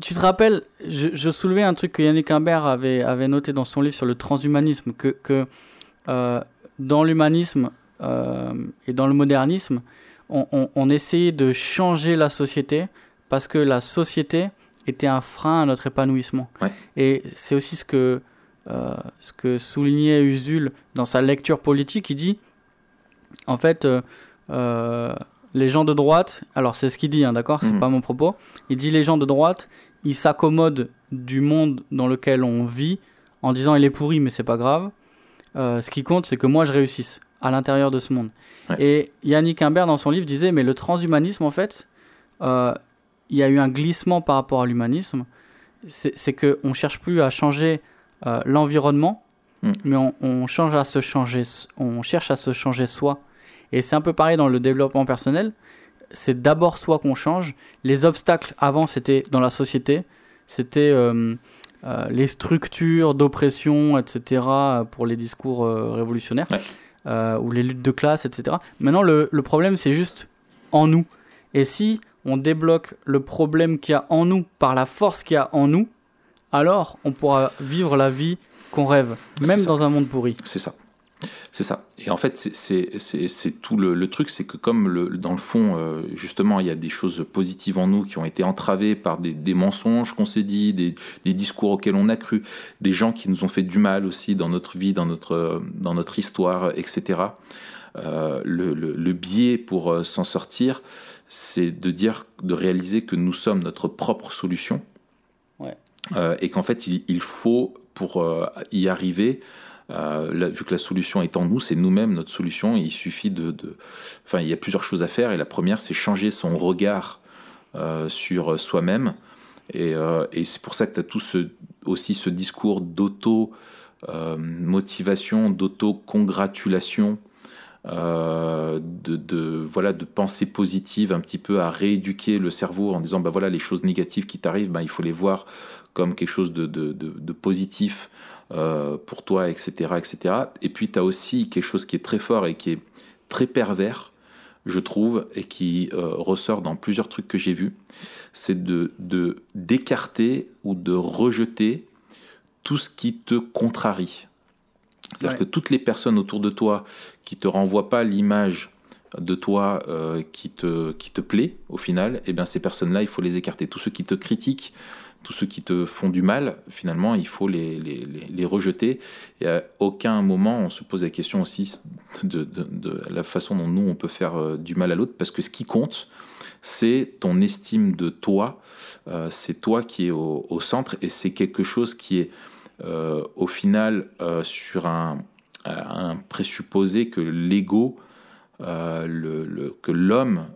B: Tu te rappelles, je, je, soulevais un truc que Yannick Imbert avait, avait noté dans son livre sur le transhumanisme, que, que dans l'humanisme et dans le modernisme, on, on, on essayait de changer la société parce que la société était un frein à notre épanouissement. Et c'est aussi ce que, euh, ce que soulignait Usul dans sa lecture politique. Il dit, en fait, euh, euh, les gens de droite, alors c'est ce qu'il dit, hein, d'accord, c'est mhm. pas mon propos. Il dit les gens de droite, ils s'accommodent du monde dans lequel on vit en disant il est pourri, mais c'est pas grave. ce qui compte, c'est que moi je réussisse à l'intérieur de ce monde. Et Yannick Imbert, dans son livre, disait mais le transhumanisme, en fait, il y a eu un glissement par rapport à l'humanisme. C'est qu'on ne cherche plus à changer euh, l'environnement,
A: Mm.
B: mais on, on change à se changer, on cherche à se changer soi. Et c'est un peu pareil dans le développement personnel. C'est d'abord soi qu'on change. Les obstacles avant, c'était dans la société, c'était euh, euh, les structures d'oppression, etc. pour les discours euh, révolutionnaires
A: Ouais.
B: ou les luttes de classe, etc. Maintenant, le, le problème, c'est juste en nous. Et si on débloque le problème qu'il y a en nous par la force qu'il y a en nous, alors on pourra vivre la vie qu'on rêve, même dans un monde pourri.
A: C'est ça. C'est ça. Et en fait, c'est- tout le, le truc, c'est que comme le, dans le fond, euh, justement, il y a des choses positives en nous qui ont été entravées par des, des mensonges qu'on s'est dit, des, des discours auxquels on a cru, des gens qui nous ont fait du mal aussi dans notre vie, dans notre, dans notre histoire, etc. Euh, le, biais pour euh, s'en sortir, c'est de dire, de réaliser que nous sommes notre propre solution.
B: Ouais.
A: Et qu'en fait, il, il faut, pour y arriver, euh, vu que la solution est en nous, c'est nous-mêmes notre solution. Il suffit de, Enfin, il y a plusieurs choses à faire. Et la première, c'est changer son regard euh, sur soi-même. Et, euh, et c'est pour ça que tu as tout ce, aussi ce discours d'auto-motivation, d'auto-congratulation, euh, de, de, voilà, de pensée positive, un petit peu à rééduquer le cerveau en disant bah voilà, les choses négatives qui t'arrivent, bah, il faut les voir comme quelque chose de, de, de, de positif euh, pour toi, etc. etc. Et puis tu as aussi quelque chose qui est très fort et qui est très pervers, je trouve, et qui euh, ressort dans plusieurs trucs que j'ai vus, c'est de de- d'écarter ou de rejeter tout ce qui te contrarie. C'est-à-dire
B: Ouais.
A: que toutes les personnes autour de toi qui te renvoient pas l'image de toi euh, qui, te, qui te plaît au final, eh bien ces personnes-là, il faut les écarter. Tous ceux qui te critiquent, tous ceux qui te font du mal, finalement, il faut les, les, les, rejeter. Et à aucun moment, on se pose la question aussi de, la façon dont nous, on peut faire euh, du mal à l'autre, parce que ce qui compte, c'est ton estime de toi, euh, c'est toi qui es au, centre, et c'est quelque chose qui est au final sur un, un présupposé que l'ego, euh, le, le- que l'homme,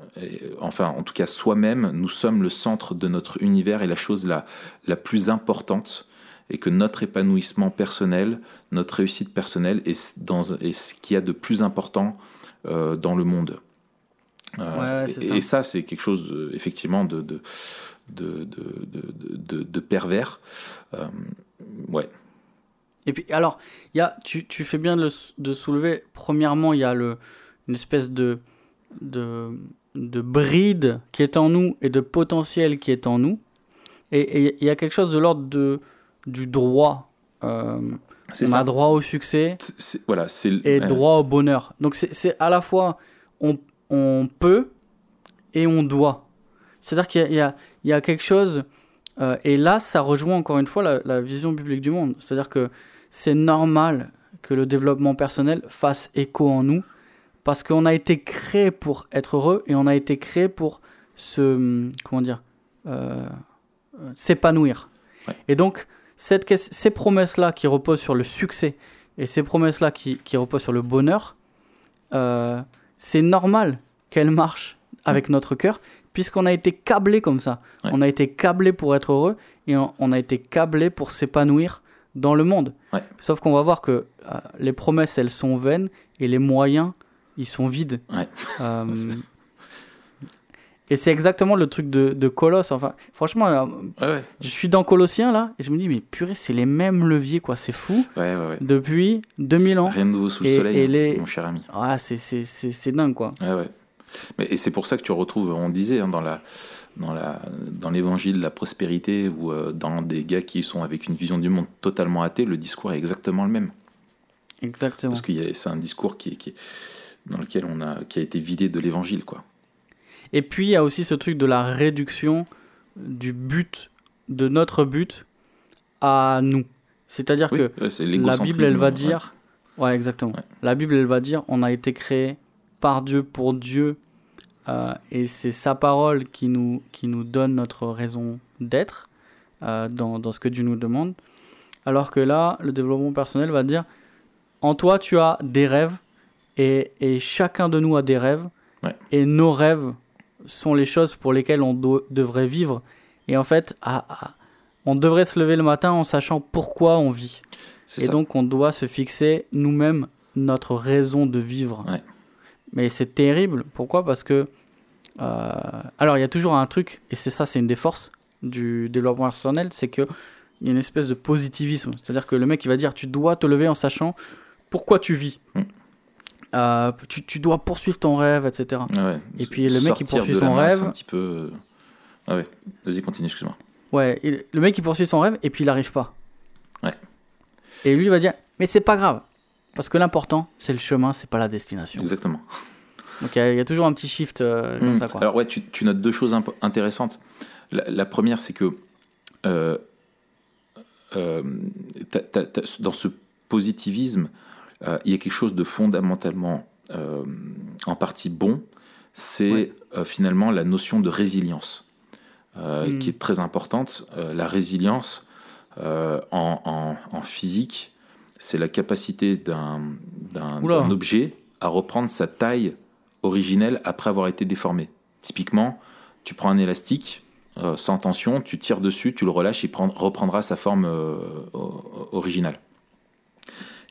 A: enfin en tout cas soi-même, nous sommes le centre de notre univers et la chose la, la plus importante, et que notre épanouissement personnel, notre réussite personnelle est, dans, est ce qu'il y a de plus important euh, dans le monde. Euh,
B: Ouais,
A: et,
B: ça.
A: et ça, c'est quelque chose euh, effectivement de, de, de, de, pervers. Euh, ouais.
B: Et puis, alors, y a, tu, tu fais bien de, de soulever. Premièrement, il y a le, une espèce de, de, de bride qui est en nous et de potentiel qui est en nous. Et il y a quelque chose de l'ordre de, du droit. Euh, on
A: ça.
B: a droit au succès
A: voilà,
B: et droit au bonheur. Donc, c'est- à la fois on, on peut et on doit. C'est-à-dire qu'il y y, y a quelque chose. Euh, et là, ça rejoint encore une fois la, la vision biblique du monde. C'est-à-dire que c'est normal que le développement personnel fasse écho en nous parce qu'on a été créé pour être heureux et on a été créé pour se comment dire euh, euh, s'épanouir.
A: Ouais.
B: Et donc cette, ces promesses-là qui reposent sur le succès et ces promesses-là qui, qui reposent sur le bonheur, euh, c'est normal qu'elles marchent avec notre cœur puisqu'on a été câblé comme ça.
A: Ouais.
B: On a été câblé pour être heureux et on, on a été câblé pour s'épanouir dans le monde.
A: Ouais.
B: Sauf qu'on va voir que euh, les promesses, elles sont vaines et les moyens, ils sont vides.
A: Ouais.
B: Euh, et c'est exactement le truc de, de Colosse. Enfin, franchement, euh,
A: Ouais,
B: je suis dans Colossiens là et je me dis, mais purée, c'est les mêmes leviers, quoi. C'est fou. Depuis 2000 ans.
A: Rien de nouveau sous le soleil,
B: et
A: hein,
B: les-
A: mon cher ami.
B: Ah, c'est dingue, quoi.
A: Mais, et c'est pour ça que tu retrouves, on disait, hein, dans la dans la dans l'évangile la prospérité ou euh, dans des gars qui sont avec une vision du monde totalement athée, le discours est exactement le même.
B: Exactement.
A: Parce que c'est un discours qui, qui dans lequel on a qui a été vidé de l'évangile, quoi.
B: Et puis, il y a aussi ce truc de la réduction du but, de notre but à nous. C'est-à-dire
A: Oui,
B: que la Bible, elle va
A: ouais.
B: dire. Ouais, exactement.
A: Ouais.
B: La Bible, elle va dire on a été créé par Dieu, pour Dieu. euh, et c'est sa parole qui nous, qui nous donne notre raison d'être euh, dans, dans ce que Dieu nous demande. Alors que là, le développement personnel va dire en toi, tu as des rêves. Et, et chacun de nous a des rêves.
A: Ouais.
B: Et nos rêves sont les choses pour lesquelles on do- devrait vivre. Et en fait, on devrait se lever le matin en sachant pourquoi on vit.
A: C'est
B: Et
A: ça.
B: donc, on doit se fixer nous-mêmes notre raison de vivre.
A: Ouais.
B: Mais c'est terrible. Pourquoi? Parce que. euh, alors, il y a toujours un truc, et c'est ça, c'est une des forces du développement personnel, c'est qu'il y a une espèce de positivisme. C'est-à-dire que le mec, il va dire tu dois te lever en sachant pourquoi tu vis.
A: Mm.
B: Euh, tu, tu dois poursuivre ton rêve, etc.
A: Ah ouais.
B: Et puis, le mec qui poursuit son rêve-
A: Un petit peu. euh, Ah ouais. Vas-y, continue, excuse-moi.
B: Ouais, le mec il poursuit son rêve et puis il n'arrive pas.
A: Ouais.
B: Et lui il va dire mais c'est pas grave parce que l'important c'est le chemin, c'est pas la destination.
A: Exactement.
B: Donc il y, a- il y a toujours un petit shift euh, comme
A: Mm.
B: ça quoi.
A: Alors ouais, tu, tu notes deux choses intéressantes. La, la première, c'est que euh, euh, dans ce positivisme, euh, il y a quelque chose de fondamentalement en partie bon. C'est
B: Ouais.
A: finalement la notion de résilience, euh,
B: Mm.
A: qui est très importante. La résilience en, en- en physique, c'est la capacité d'un objet à reprendre sa taille originelle après avoir été déformé. Typiquement, tu prends un élastique euh, sans tension, tu tires dessus, tu le relâches, il prend- reprendra sa forme euh, originale.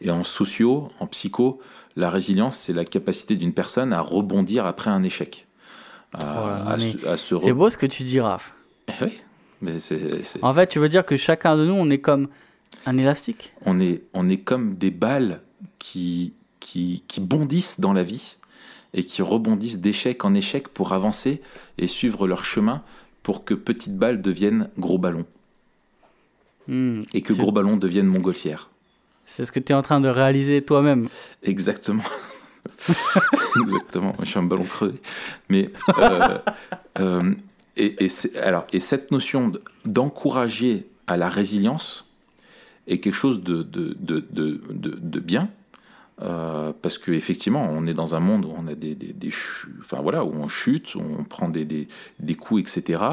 A: Et en socio, en psycho, la résilience, c'est la capacité d'une personne à rebondir après un échec.
B: Oh C'est
A: re-
B: beau ce que tu dis Raph.
A: Eh oui, mais
B: En fait tu veux dire que chacun de nous on est comme un élastique
A: on, est, on est comme des balles qui, qui, qui bondissent dans la vie et qui rebondissent d'échec en échec pour avancer et suivre leur chemin pour que petites balles deviennent gros ballons
B: Hmm.
A: et que gros ballons deviennent montgolfières.
B: C'est ce que tu es en train de réaliser toi-même.
A: Exactement. Exactement. Moi, je suis un ballon crevé. Mais euh, euh, et, et alors et cette notion de- d'encourager à la résilience est quelque chose de de, de, de, bien. euh, parce que effectivement, on est dans un monde où on a des, des, enfin voilà, où on chute, où on prend des, des, des coups, etc.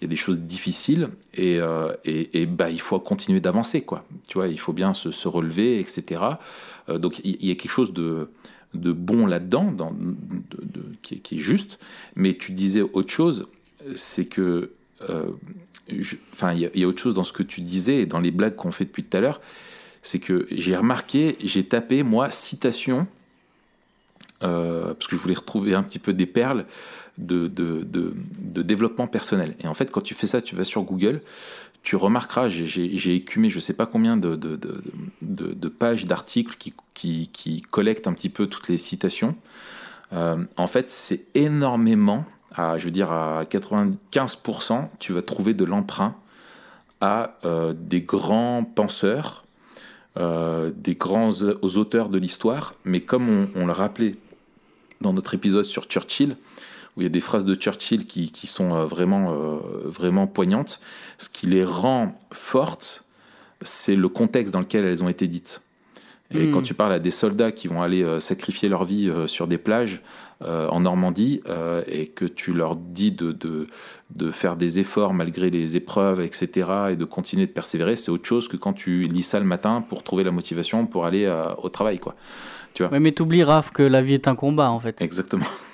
A: Il y a des choses difficiles et, euh, et, et bah, il faut continuer d'avancer, quoi. Tu vois, il faut bien se, se relever, etc. Euh, donc il y a quelque chose de, de bon là-dedans, dans- de- de- qui, qui est juste. Mais tu disais autre chose, c'est que, enfin, il y, a- autre chose dans ce que tu disais et dans les blagues qu'on fait depuis tout à l'heure, c'est que j'ai remarqué, j'ai tapé moi citation. euh, parce que je voulais retrouver un petit peu des perles de, développement personnel. Et en fait, quand tu fais ça, tu vas sur Google, tu remarqueras, j'ai- écumé je sais pas combien de, pages d'articles qui collectent un petit peu toutes les citations. Euh, en fait, c'est énormément, à, je veux dire à 95%, tu vas trouver de l'emprunt à euh, des grands penseurs, euh, des grands aux auteurs de l'histoire, mais comme on, on le rappelait dans notre épisode sur Churchill, où il y a des phrases de Churchill qui, sont euh, vraiment, euh, vraiment poignantes, ce qui les rend fortes, c'est le contexte dans lequel elles ont été dites. Et quand tu parles à des soldats qui vont aller euh, sacrifier leur vie euh, sur des plages euh, en Normandie euh, et que tu leur dis de, de, de faire des efforts malgré les épreuves, etc., et de continuer de persévérer, c'est autre chose que quand tu lis ça le matin pour trouver la motivation pour aller au travail. Quoi.
B: Ouais, mais t'oublies Raph que la vie est un combat en fait.
A: Exactement.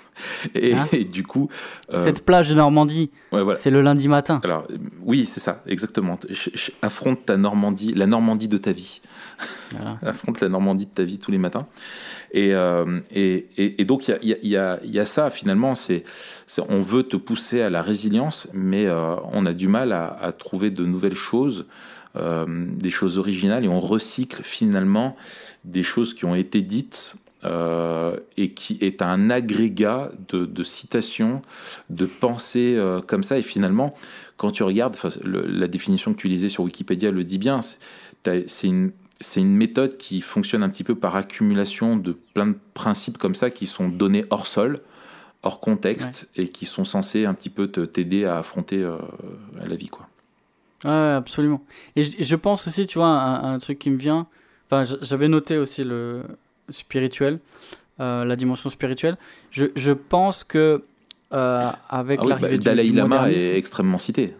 A: Et,
B: Hein
A: et du coup, euh,
B: Cette plage de Normandie,
A: ouais, voilà.
B: c'est le lundi matin.
A: Alors, oui, c'est ça, exactement. Affronte ta Normandie, la Normandie de ta vie.
B: Voilà.
A: affronte la Normandie de ta vie tous les matins. Et, euh, et, et, et donc, il y a, y a- y a- ça, finalement, c'est, c'est- on veut te pousser à la résilience, mais euh, on a du mal à, à trouver de nouvelles choses, euh, des choses originales, et on recycle finalement des choses qui ont été dites. Euh, et qui est un agrégat de, de citations, de pensées euh, comme ça. Et finalement, quand tu regardes, le- la définition que tu lisais sur Wikipédia le dit bien, c'est une, méthode qui fonctionne un petit peu par accumulation de plein de principes comme ça qui sont donnés hors sol, hors contexte, et qui sont censés un petit peu t'aider à affronter euh, la vie. Quoi.
B: Absolument. Et je, je pense aussi, tu vois, un, un truc qui me vient. Enfin, j'avais noté aussi le spirituel, euh, la dimension spirituelle. Je, je pense que euh, avec
A: Ah oui,
B: l'arrivée
A: bah,
B: du
A: Dalai Lama est extrêmement cité.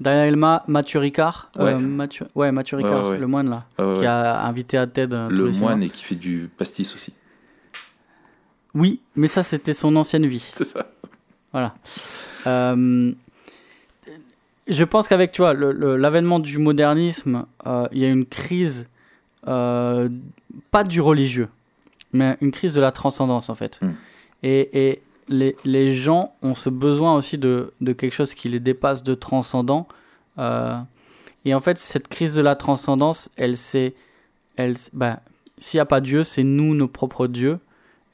B: Dalai Lama, Mathieu Ricard, euh,
A: Ouais.
B: Mathieu, ouais, Mathieu Ricard,
A: ouais, ouais.
B: le moine là, qui a invité à TED euh,
A: Le moine et qui fait du pastis aussi.
B: Oui, mais ça c'était son ancienne vie.
A: C'est ça.
B: Voilà. Euh, je pense qu'avec, tu vois, l'avènement du modernisme, euh, il y a une crise euh, pas du religieux, mais une crise de la transcendance en fait.
A: Mm.
B: Et, et les, les gens ont ce besoin aussi de, de quelque chose qui les dépasse, de transcendant. Euh, et en fait, cette crise de la transcendance, elle c'est, elle, ben, s'il n'y a pas Dieu, c'est nous nos propres dieux.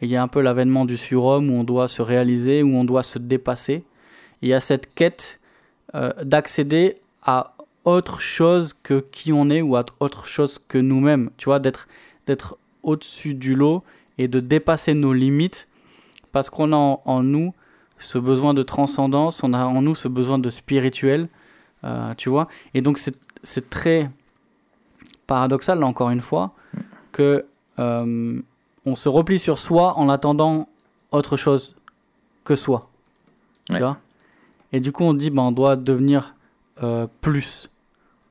B: Et il y a un peu l'avènement du surhomme où on doit se réaliser, où on doit se dépasser. Et il y a cette quête euh, d'accéder à autre chose que qui on est ou autre chose que nous-mêmes. Tu vois, d'être, d'être au-dessus du lot et de dépasser nos limites parce qu'on a en, en nous ce besoin de transcendance, on a en nous ce besoin de spirituel, euh, tu vois. Et donc c'est, c'est très paradoxal, là encore une fois, que euh, on se replie sur soi en attendant autre chose que soi.
A: Ouais.
B: Tu vois? Et du coup, on dit, ben, on doit devenir euh, plus.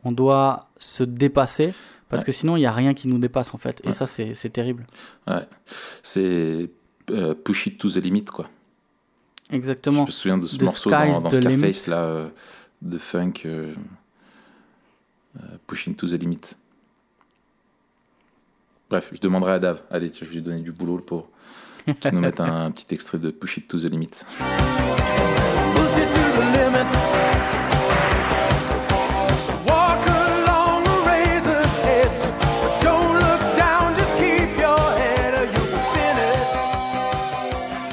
B: On doit se dépasser parce
A: Ouais.
B: que sinon, il n'y a rien qui nous dépasse en fait. Et
A: Ouais.
B: ça, c'est terrible.
A: Ouais. C'est euh, push it to the limit, quoi.
B: Exactement.
A: Je me souviens de ce
B: The
A: morceau dans, dans. Scarface, là, euh, de funk, euh, euh, Pushing to the Limit. Bref, je demanderai à Dave. Allez, tiens, je vais lui donner du boulot, le pauvre. Qui nous mette un, petit extrait de Push It to the Limit.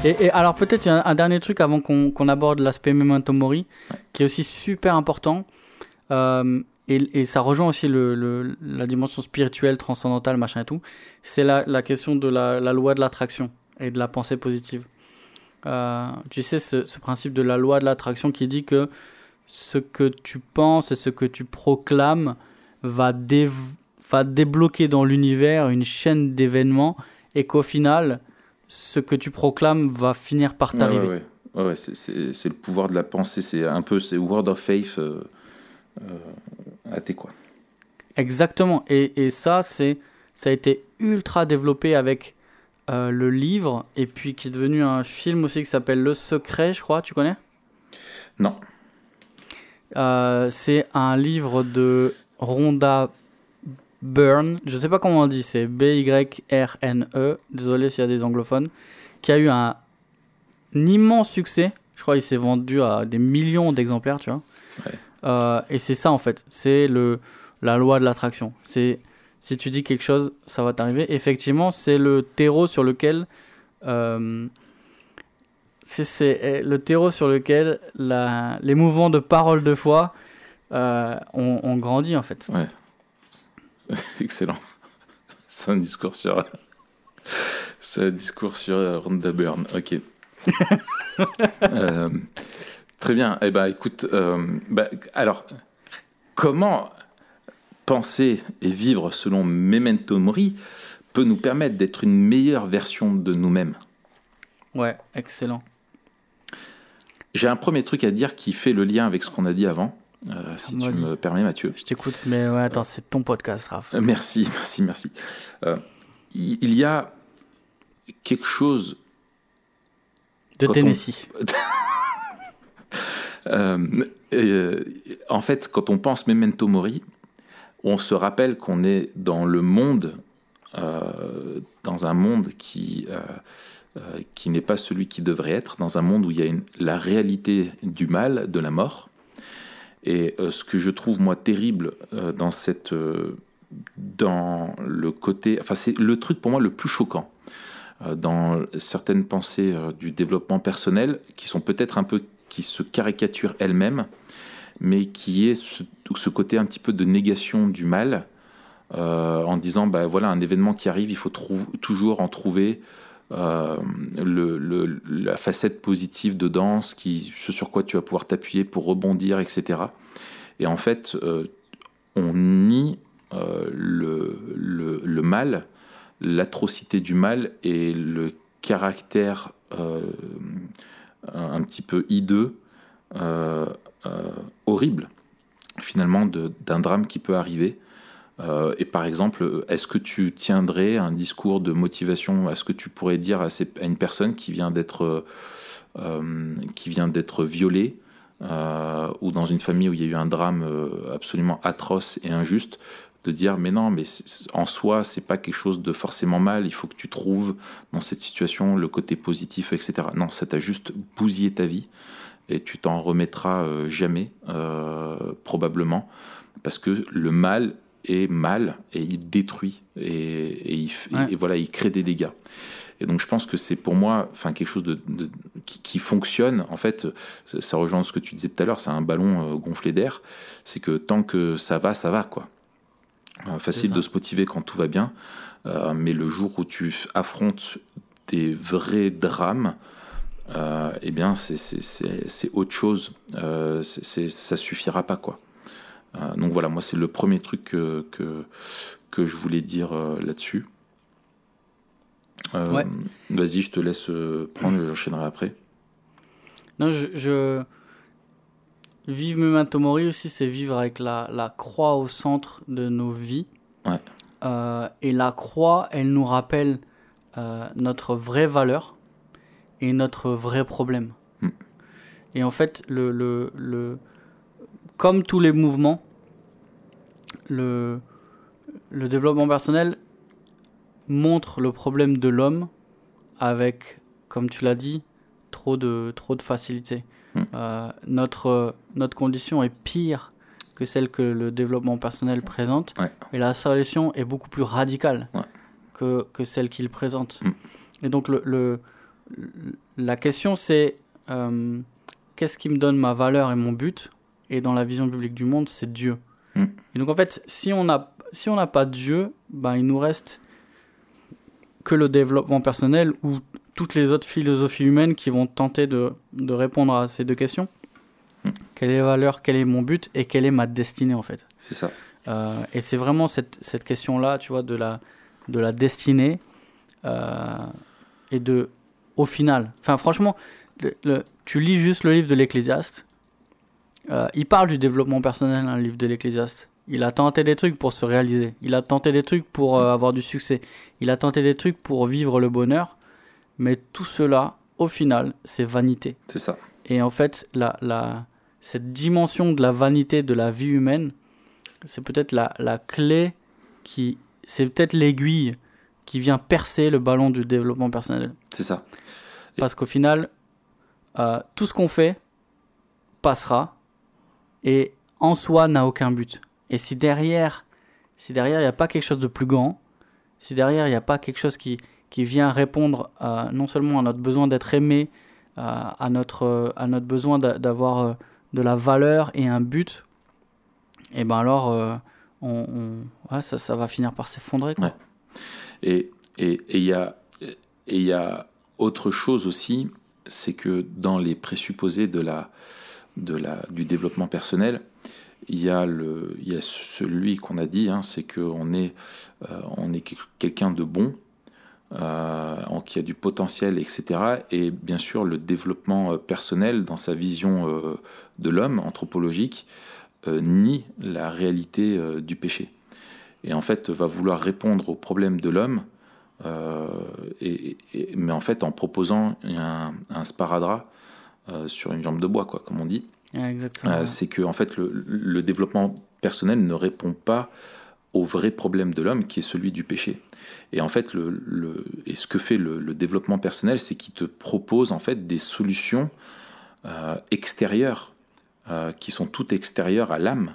B: Et, et alors peut-être un, un dernier truc avant qu'on aborde l'aspect Memento Mori, qui est aussi super important. Euh, et, et ça rejoint aussi le, le- la dimension spirituelle, transcendantale, machin et tout. C'est la, la question de la, la loi de l'attraction et de la pensée positive. Euh, tu sais, ce, ce principe de la loi de l'attraction qui dit que ce que tu penses et ce que tu proclames va, dév- va débloquer dans l'univers une chaîne d'événements et qu'au final, ce que tu proclames va finir par t'arriver.
A: ouais, ouais. Ouais, c'est- le pouvoir de la pensée. C'est un peu, c'est Word of Faith euh, euh, athée, quoi.
B: Exactement. Et, et ça, c'est, ça a été ultra développé avec euh, le livre et puis qui est devenu un film aussi qui s'appelle Le Secret, je crois. Tu connais?
A: Non.
B: Euh, C'est un livre de Rhonda Byrne. Je sais pas comment on dit. C'est B-Y-R-N-E. Désolé s'il y a des anglophones. Qui a eu un, un immense succès. Je crois qu'il s'est vendu à des millions d'exemplaires, tu vois.
A: Ouais.
B: Euh, et c'est ça en fait. C'est le la loi de l'attraction. C'est si tu dis quelque chose, ça va t'arriver. Effectivement, c'est le terreau sur lequel euh, c'est- euh, le terreau sur lequel la, les mouvements de parole de foi euh, ont, ont grandi en fait.
A: Ouais. Excellent. C'est un discours sur. C'est un discours sur euh, Rhonda Byrne. Ok. Euh, très bien. Eh ben, écoute, euh, bah, alors, comment penser et vivre selon Memento Mori peut nous permettre d'être une meilleure version de nous-mêmes?
B: Ouais, excellent.
A: J'ai un premier truc à dire qui fait le lien avec ce qu'on a dit avant, euh, si tu me permets, Mathieu.
B: Je t'écoute, mais ouais, attends, c'est ton podcast, Raph.
A: Euh, Merci, merci, merci. Euh, il y a quelque chose.
B: De
A: on-
B: Tennessee.
A: euh, euh, en fait, quand on pense Memento Mori, on se rappelle qu'on est dans le monde, euh, dans un monde qui, euh, euh, qui n'est pas celui qui devrait être, dans un monde où il y a une- la réalité du mal, de la mort. Et euh, ce que je trouve moi terrible euh, dans cette, euh, dans le côté, enfin c'est le truc pour moi le plus choquant dans certaines pensées du développement personnel qui sont peut-être un peu qui se caricaturent elles-mêmes, mais qui est ce, ce côté un petit peu de négation du mal en disant bah voilà un événement qui arrive, il faut toujours en trouver euh, la facette positive dedans, ce, qui, ce sur quoi tu vas pouvoir t'appuyer pour rebondir, etc. Et en fait, euh, on nie euh, le, le, mal, l'atrocité du mal et le caractère un, petit peu hideux, horrible, finalement, de- d'un drame qui peut arriver. Euh, et par exemple, est-ce que tu tiendrais un discours de motivation? Est-ce que tu pourrais dire à, une personne qui vient d'être euh, qui vient d'être violée euh, ou dans une famille où il y a eu un drame absolument atroce et injuste, de dire mais non mais en soi c'est pas quelque chose de forcément mal il faut que tu trouves dans cette situation le côté positif etc non ça t'a juste bousillé ta vie et tu t'en remettras jamais probablement parce que le mal est mal et il détruit et, et il, et- et voilà il crée des dégâts. Et donc je pense que c'est pour moi enfin quelque chose de, de- qui, qui fonctionne. En fait ça, ça rejoint ce que tu disais tout à l'heure c'est un ballon euh, gonflé d'air. C'est que tant que ça va ça va quoi. Euh, facile de se motiver quand tout va bien, euh, mais le jour où tu affrontes des vrais drames, eh bien, c'est- autre chose. Ça suffira pas, quoi. Euh, donc voilà, moi, c'est le premier truc que, que, que je voulais dire euh, là-dessus. Euh,
B: Ouais.
A: Vas-y, je te laisse prendre, j'enchaînerai après.
B: Non, je, je... Vivre Memento Mori aussi, c'est vivre avec la, la croix au centre de nos vies.
A: Ouais.
B: Euh, et la croix, elle nous rappelle euh, notre vraie valeur et notre vrai problème.
A: Hmm.
B: Et en fait, le, le, le, comme tous les mouvements, le, le développement personnel montre le problème de l'homme avec, comme tu l'as dit, trop de, trop de facilité.
A: Hmm.
B: Euh, notre, notre condition est pire que celle que le développement personnel présente,
A: Ouais.
B: et la solution est beaucoup plus radicale
A: Ouais.
B: que, que celle qu'il présente.
A: Hmm.
B: Et donc, le, le- la question, c'est euh, qu'est-ce qui me donne ma valeur et mon but Et dans la vision biblique du monde, c'est Dieu.
A: Hmm.
B: Et donc, en fait, si on n'a si on n'a pas Dieu, ben, il nous reste que le développement personnel ou toutes les autres philosophies humaines qui vont tenter de, de répondre à ces deux questions.
A: Hmm.
B: Quelle est la valeur, quel est mon but et quelle est ma destinée en fait?
A: C'est ça.
B: Euh, Et c'est vraiment cette, cette question-là, tu vois, de la, de la destinée euh, et de, au final, enfin franchement, le- le- tu lis juste le livre de l'Ecclésiaste, euh, il parle du développement personnel, hein, le livre de l'Ecclésiaste. Il a tenté des trucs pour se réaliser. Il a tenté des trucs pour euh, avoir du succès. Il a tenté des trucs pour vivre le bonheur. Mais tout cela, au final, c'est vanité.
A: C'est ça.
B: Et en fait, la, la, cette dimension de la vanité de la vie humaine, c'est peut-être la, la clé qui. C'est peut-être l'aiguille qui vient percer le ballon du développement personnel.
A: C'est ça.
B: Parce qu'au final, euh, tout ce qu'on fait passera et en soi n'a aucun but. Et si derrière, si derrière il n'y a pas quelque chose de plus grand, si derrière il n'y a pas quelque chose qui, qui vient répondre à- non seulement à notre besoin d'être aimé, à, à notre, euh, à notre besoin d'a- d'avoir euh, de la valeur et un but, et ben alors euh, ça, ça va finir par s'effondrer.
A: Ouais. Et et et il y a et il y a autre chose aussi, c'est que dans les présupposés de la de la du développement personnel, il y a le il y a celui qu'on a dit, hein, c'est que on est euh, on est quel- quelqu'un de bon. Euh, qui a du potentiel, etc. Et bien sûr, le développement euh, personnel dans sa vision euh, de l'homme anthropologique euh, nie la réalité euh, du péché et en fait va vouloir répondre aux problèmes de l'homme, euh, mais en fait en proposant un, sparadrap euh, sur une jambe de bois, quoi, comme on dit.
B: Exactement.
A: Euh, c'est que en fait le, le développement personnel ne répond pas au vrai problème de l'homme qui est celui du péché. Et en fait, le, le- et ce que fait le, le développement personnel, c'est qu'il te propose en fait des solutions euh, extérieures euh, qui sont toutes extérieures à l'âme,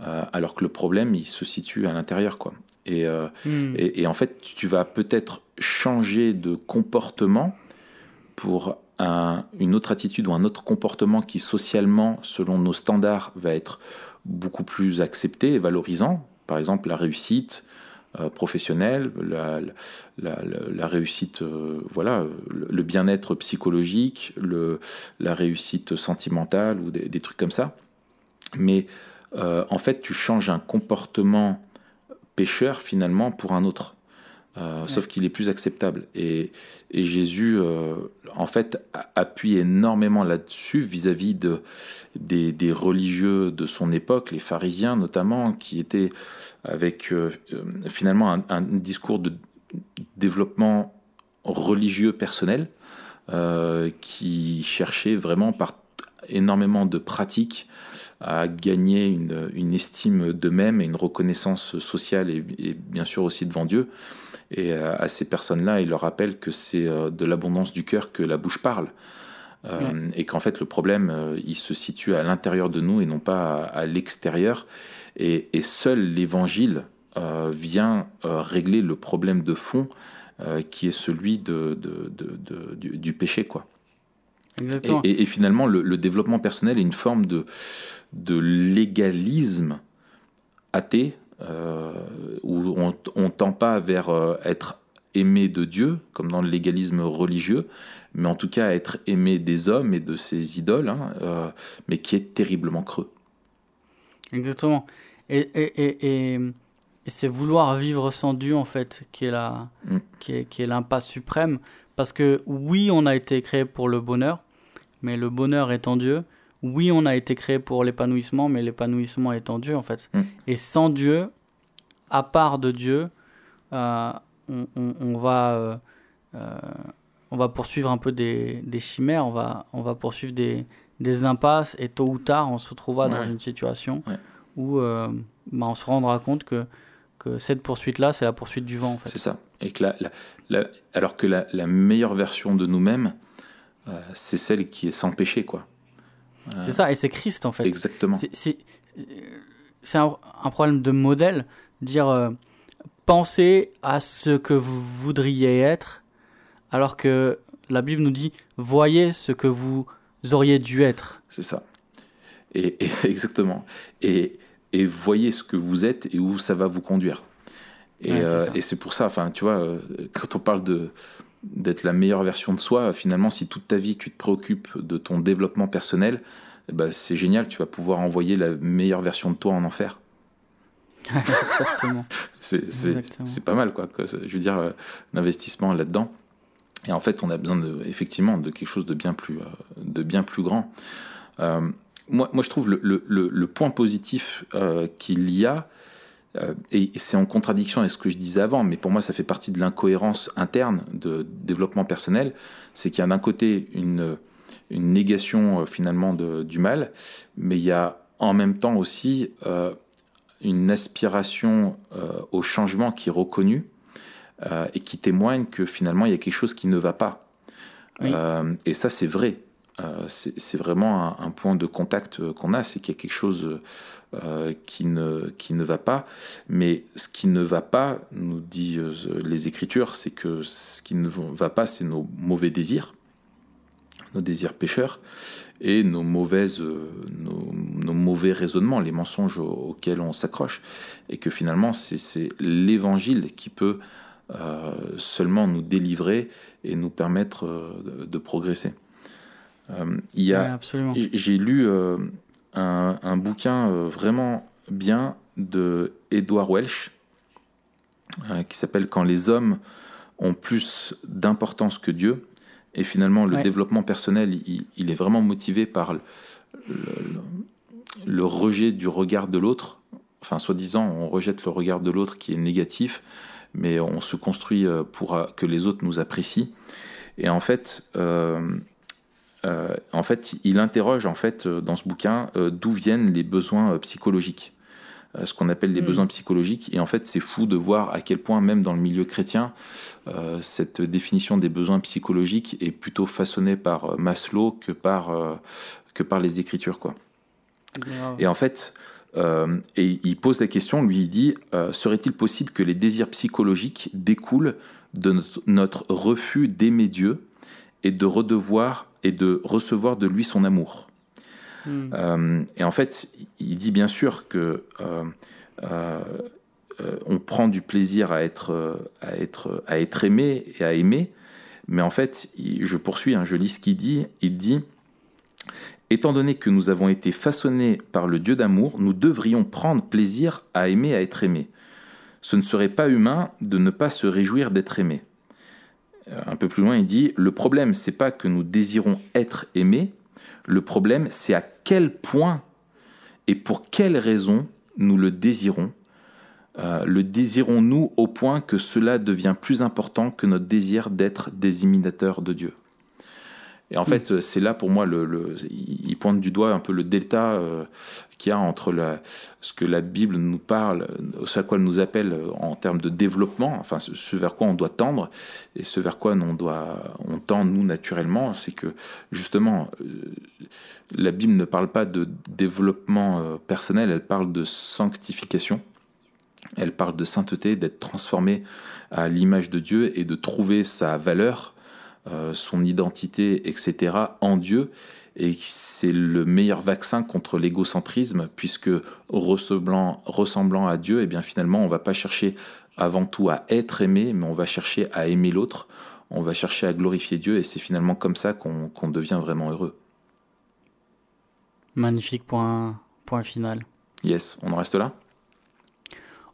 A: euh, alors que le problème il se situe à l'intérieur, quoi. Et, euh,
B: Hmm.
A: et, et en fait, tu vas peut-être changer de comportement pour un- une autre attitude ou un autre comportement qui socialement, selon nos standards, va être beaucoup plus accepté et valorisant. Par exemple, la réussite euh, professionnelle, la, réussite, euh, voilà, le, bien-être psychologique, la réussite sentimentale ou des, trucs comme ça. Mais euh, en fait, tu changes un comportement pécheur finalement pour un autre. Euh, Sauf qu'il est plus acceptable. Et, et Jésus, euh, en fait, appuie énormément là-dessus vis-à-vis de, des, des religieux de son époque, les pharisiens notamment, qui étaient avec euh, finalement un, un discours de développement religieux personnel, qui cherchait vraiment par énormément de pratiques à gagner une, une estime d'eux-mêmes et une reconnaissance sociale et, et bien sûr aussi devant Dieu. Et euh, à ces personnes-là, il leur rappelle que c'est euh, de l'abondance du cœur que la bouche parle. Euh, Et qu'en fait, le problème, euh, il se situe à l'intérieur de nous et non pas à, à l'extérieur. Et, et seul l'évangile euh, vient régler le problème de fond qui est celui de, de- du, du péché. Quoi. Et,
B: Exactement.
A: et- et finalement, le, le développement personnel est une forme de, de légalisme athée, où on on tend pas vers euh, être aimé de Dieu, comme dans le légalisme religieux, mais en tout cas être aimé des hommes et de ses idoles, hein, euh, mais qui est terriblement creux.
B: Exactement. Et, et, et, et, et c'est vouloir vivre sans Dieu, en fait, qui est la,
A: Mm.
B: qui est, qui est l'impasse suprême. Parce que oui, on a été créé pour le bonheur, mais le bonheur est en Dieu. Oui, on a été créé pour l'épanouissement, mais l'épanouissement est en Dieu, en fait.
A: Mm.
B: Et sans Dieu, à part de Dieu, euh, on, on- on va, euh, euh, on va poursuivre un peu des, des chimères, on va, on va poursuivre des, des impasses, et tôt ou tard, on se retrouvera dans une situation
A: Ouais.
B: où euh, bah, on se rendra compte que, que cette poursuite-là, c'est la poursuite du vent, en fait.
A: C'est ça. Et que la- la- la- alors que la, meilleure version de nous-mêmes, c'est celle qui est sans péché, quoi.
B: C'est ça, et c'est Christ, en fait.
A: Exactement.
B: C'est- euh, un, un problème de modèle, dire euh, pensez à ce que vous voudriez être, alors que la Bible nous dit voyez ce que vous auriez dû être.
A: C'est ça. Et, et- exactement. Et, et voyez ce que vous êtes et où ça va vous conduire. Et
B: Ouais,
A: euh, et c'est pour ça, enfin, tu vois, euh, quand on parle de d'être la meilleure version de soi, finalement, si toute ta vie tu te préoccupes de ton développement personnel, eh ben, c'est génial, tu vas pouvoir envoyer la meilleure version de toi en enfer.
B: Exactement.
A: C'est pas mal, quoi. Je veux dire, euh, l'investissement là-dedans. Et en fait, on a besoin de, effectivement de quelque chose de bien plus, euh, de bien plus grand. Euh, moi, moi, je trouve le, le- le- le point positif qu'il y a, et c'est en contradiction avec ce que je disais avant, mais pour moi, ça fait partie de l'incohérence interne de développement personnel, c'est qu'il y a d'un côté une, une négation euh, finalement de- du mal, mais il y a en même temps aussi euh, une aspiration euh, au changement qui est reconnue euh, et qui témoigne que finalement il y a quelque chose qui ne va pas.
B: Oui.
A: Euh, et ça c'est vrai. Euh, c'est vraiment un, point de contact euh, qu'on a, c'est qu'il y a quelque chose euh, qui, ne, qui ne va pas. Mais ce qui ne va pas, nous dit euh, les Écritures, c'est que ce qui ne va pas, c'est nos mauvais désirs, nos désirs pécheurs et nos, mauvaises, nos, mauvais raisonnements, les mensonges au- auxquels on s'accroche. Et que finalement, c'est l'évangile qui peut seulement nous délivrer et nous permettre de progresser. Euh, il y a,
B: Ouais,
A: J'ai lu euh, un, un bouquin euh, vraiment bien de Edward Welsh qui s'appelle Quand les hommes ont plus d'importance que Dieu. Et finalement, le
B: Ouais.
A: développement personnel, il, il est vraiment motivé par le, le- le rejet du regard de l'autre. Enfin, soi-disant, on rejette le regard de l'autre qui est négatif, mais on se construit pour que les autres nous apprécient. Et en fait, euh, euh, en fait, il interroge en fait euh, dans ce bouquin euh, d'où viennent les besoins psychologiques, Euh, ce qu'on appelle les
B: Mm.
A: besoins psychologiques. Et en fait, c'est fou de voir à quel point, même dans le milieu chrétien, cette définition des besoins psychologiques est plutôt façonnée par Maslow que par que par les Écritures, quoi. Et en fait, et il pose la question, lui il dit, serait-il possible que les désirs psychologiques découlent de notre, notre refus d'aimer Dieu et de redevoir et de recevoir de lui son amour
B: Hmm.
A: Euh, Et en fait, il dit bien sûr que euh, euh, on prend du plaisir à être, à être, à être aimé et à aimer, mais en fait, je poursuis, hein, je lis ce qu'il dit, il dit Étant donné que nous avons été façonnés par le Dieu d'amour, nous devrions prendre plaisir à aimer, à être aimé. Ce ne serait pas humain de ne pas se réjouir d'être aimé. Euh, Un peu plus loin, il dit Le problème, c'est pas que nous désirons être aimés, le problème, c'est à quel point et pour quelles raisons nous le désirons. Euh, le désirons-nous au point que cela devient plus important que notre désir d'être des imitateurs de Dieu? Et en fait, c'est là pour moi, il pointe du doigt un peu le delta euh, qu'il y a entre ce que la Bible nous parle, euh, ce à quoi elle nous appelle euh, en termes de développement, enfin ce, vers quoi on doit tendre, et ce vers quoi on, on tend nous naturellement, c'est que justement, euh, la Bible ne parle pas de développement personnel, elle parle de sanctification. Elle parle de sainteté, d'être transformé à l'image de Dieu et de trouver sa valeur, son identité, etc. en Dieu. Et c'est le meilleur vaccin contre l'égocentrisme, puisque ressemblant, ressemblant à Dieu, et bien finalement, on va pas chercher avant tout à être aimé, mais on va chercher à aimer l'autre, on va chercher à glorifier Dieu, et c'est finalement comme ça qu'on qu'on devient vraiment heureux.
B: Magnifique point, point final.
A: Yes, on en reste là?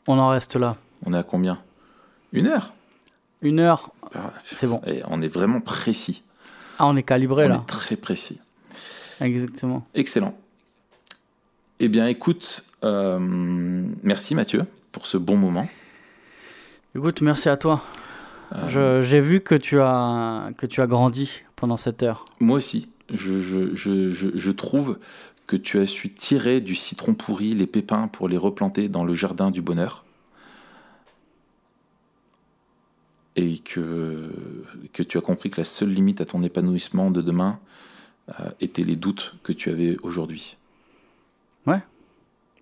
B: On en reste là.
A: On est à combien? Une heure?
B: Une heure,
A: Ah,
B: c'est bon.
A: et On est vraiment précis.
B: Ah, on est calibré
A: on
B: là.
A: est très précis.
B: Exactement.
A: Excellent. Eh bien, écoute, euh, merci Mathieu pour ce bon moment.
B: Écoute, merci à toi.
A: Euh,
B: J'ai vu que tu as que tu as grandi pendant cette heure.
A: Moi aussi, je, je, je, je trouve que tu as su tirer du citron pourri les pépins pour les replanter dans le jardin du bonheur. Et que, que tu as compris que la seule limite à ton épanouissement de demain euh, étaient les doutes que tu avais aujourd'hui.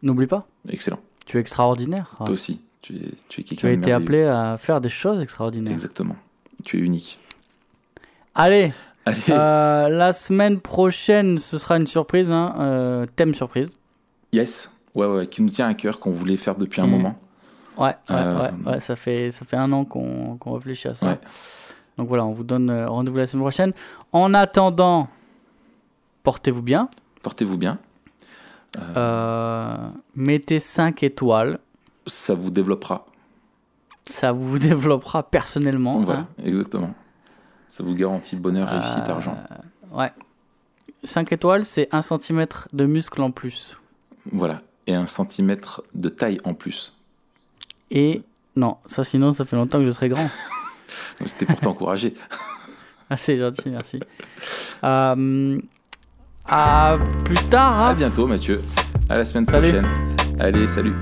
B: N'oublie pas,
A: Excellent.
B: tu es extraordinaire.
A: Toi aussi, tu es, tu es
B: Ah. Tu
A: quelqu'un
B: as été appelé à faire des choses extraordinaires.
A: Exactement. Tu es unique.
B: Allez,
A: Allez,
B: euh, la semaine prochaine, ce sera une surprise, hein, euh, thème surprise.
A: yes. Ouais, ouais, qui nous tient à cœur, qu'on voulait faire depuis un moment.
B: Ouais,
A: Euh,
B: ouais, ouais, ça fait ça fait un an qu'on qu'on réfléchit à ça.
A: Ouais.
B: Donc voilà, on vous donne euh, rendez-vous la semaine prochaine. En attendant, portez-vous bien.
A: Portez-vous bien.
B: Euh, mettez 5 étoiles.
A: Ça vous développera.
B: Ça vous développera personnellement.
A: Voilà,
B: hein.
A: exactement. Ça vous garantit bonheur, réussite, argent.
B: Ouais. 5 étoiles, c'est 1 cm de muscle en plus.
A: Voilà. Et un centimètre de taille en plus.
B: Et non, ça sinon, ça fait longtemps que je serai grand.
A: C'était pour t'encourager.
B: Ah, c'est gentil, merci. Euh, à plus tard.
A: À
B: Raph.
A: bientôt, Mathieu. À la semaine
B: Salut.
A: prochaine. Allez, salut.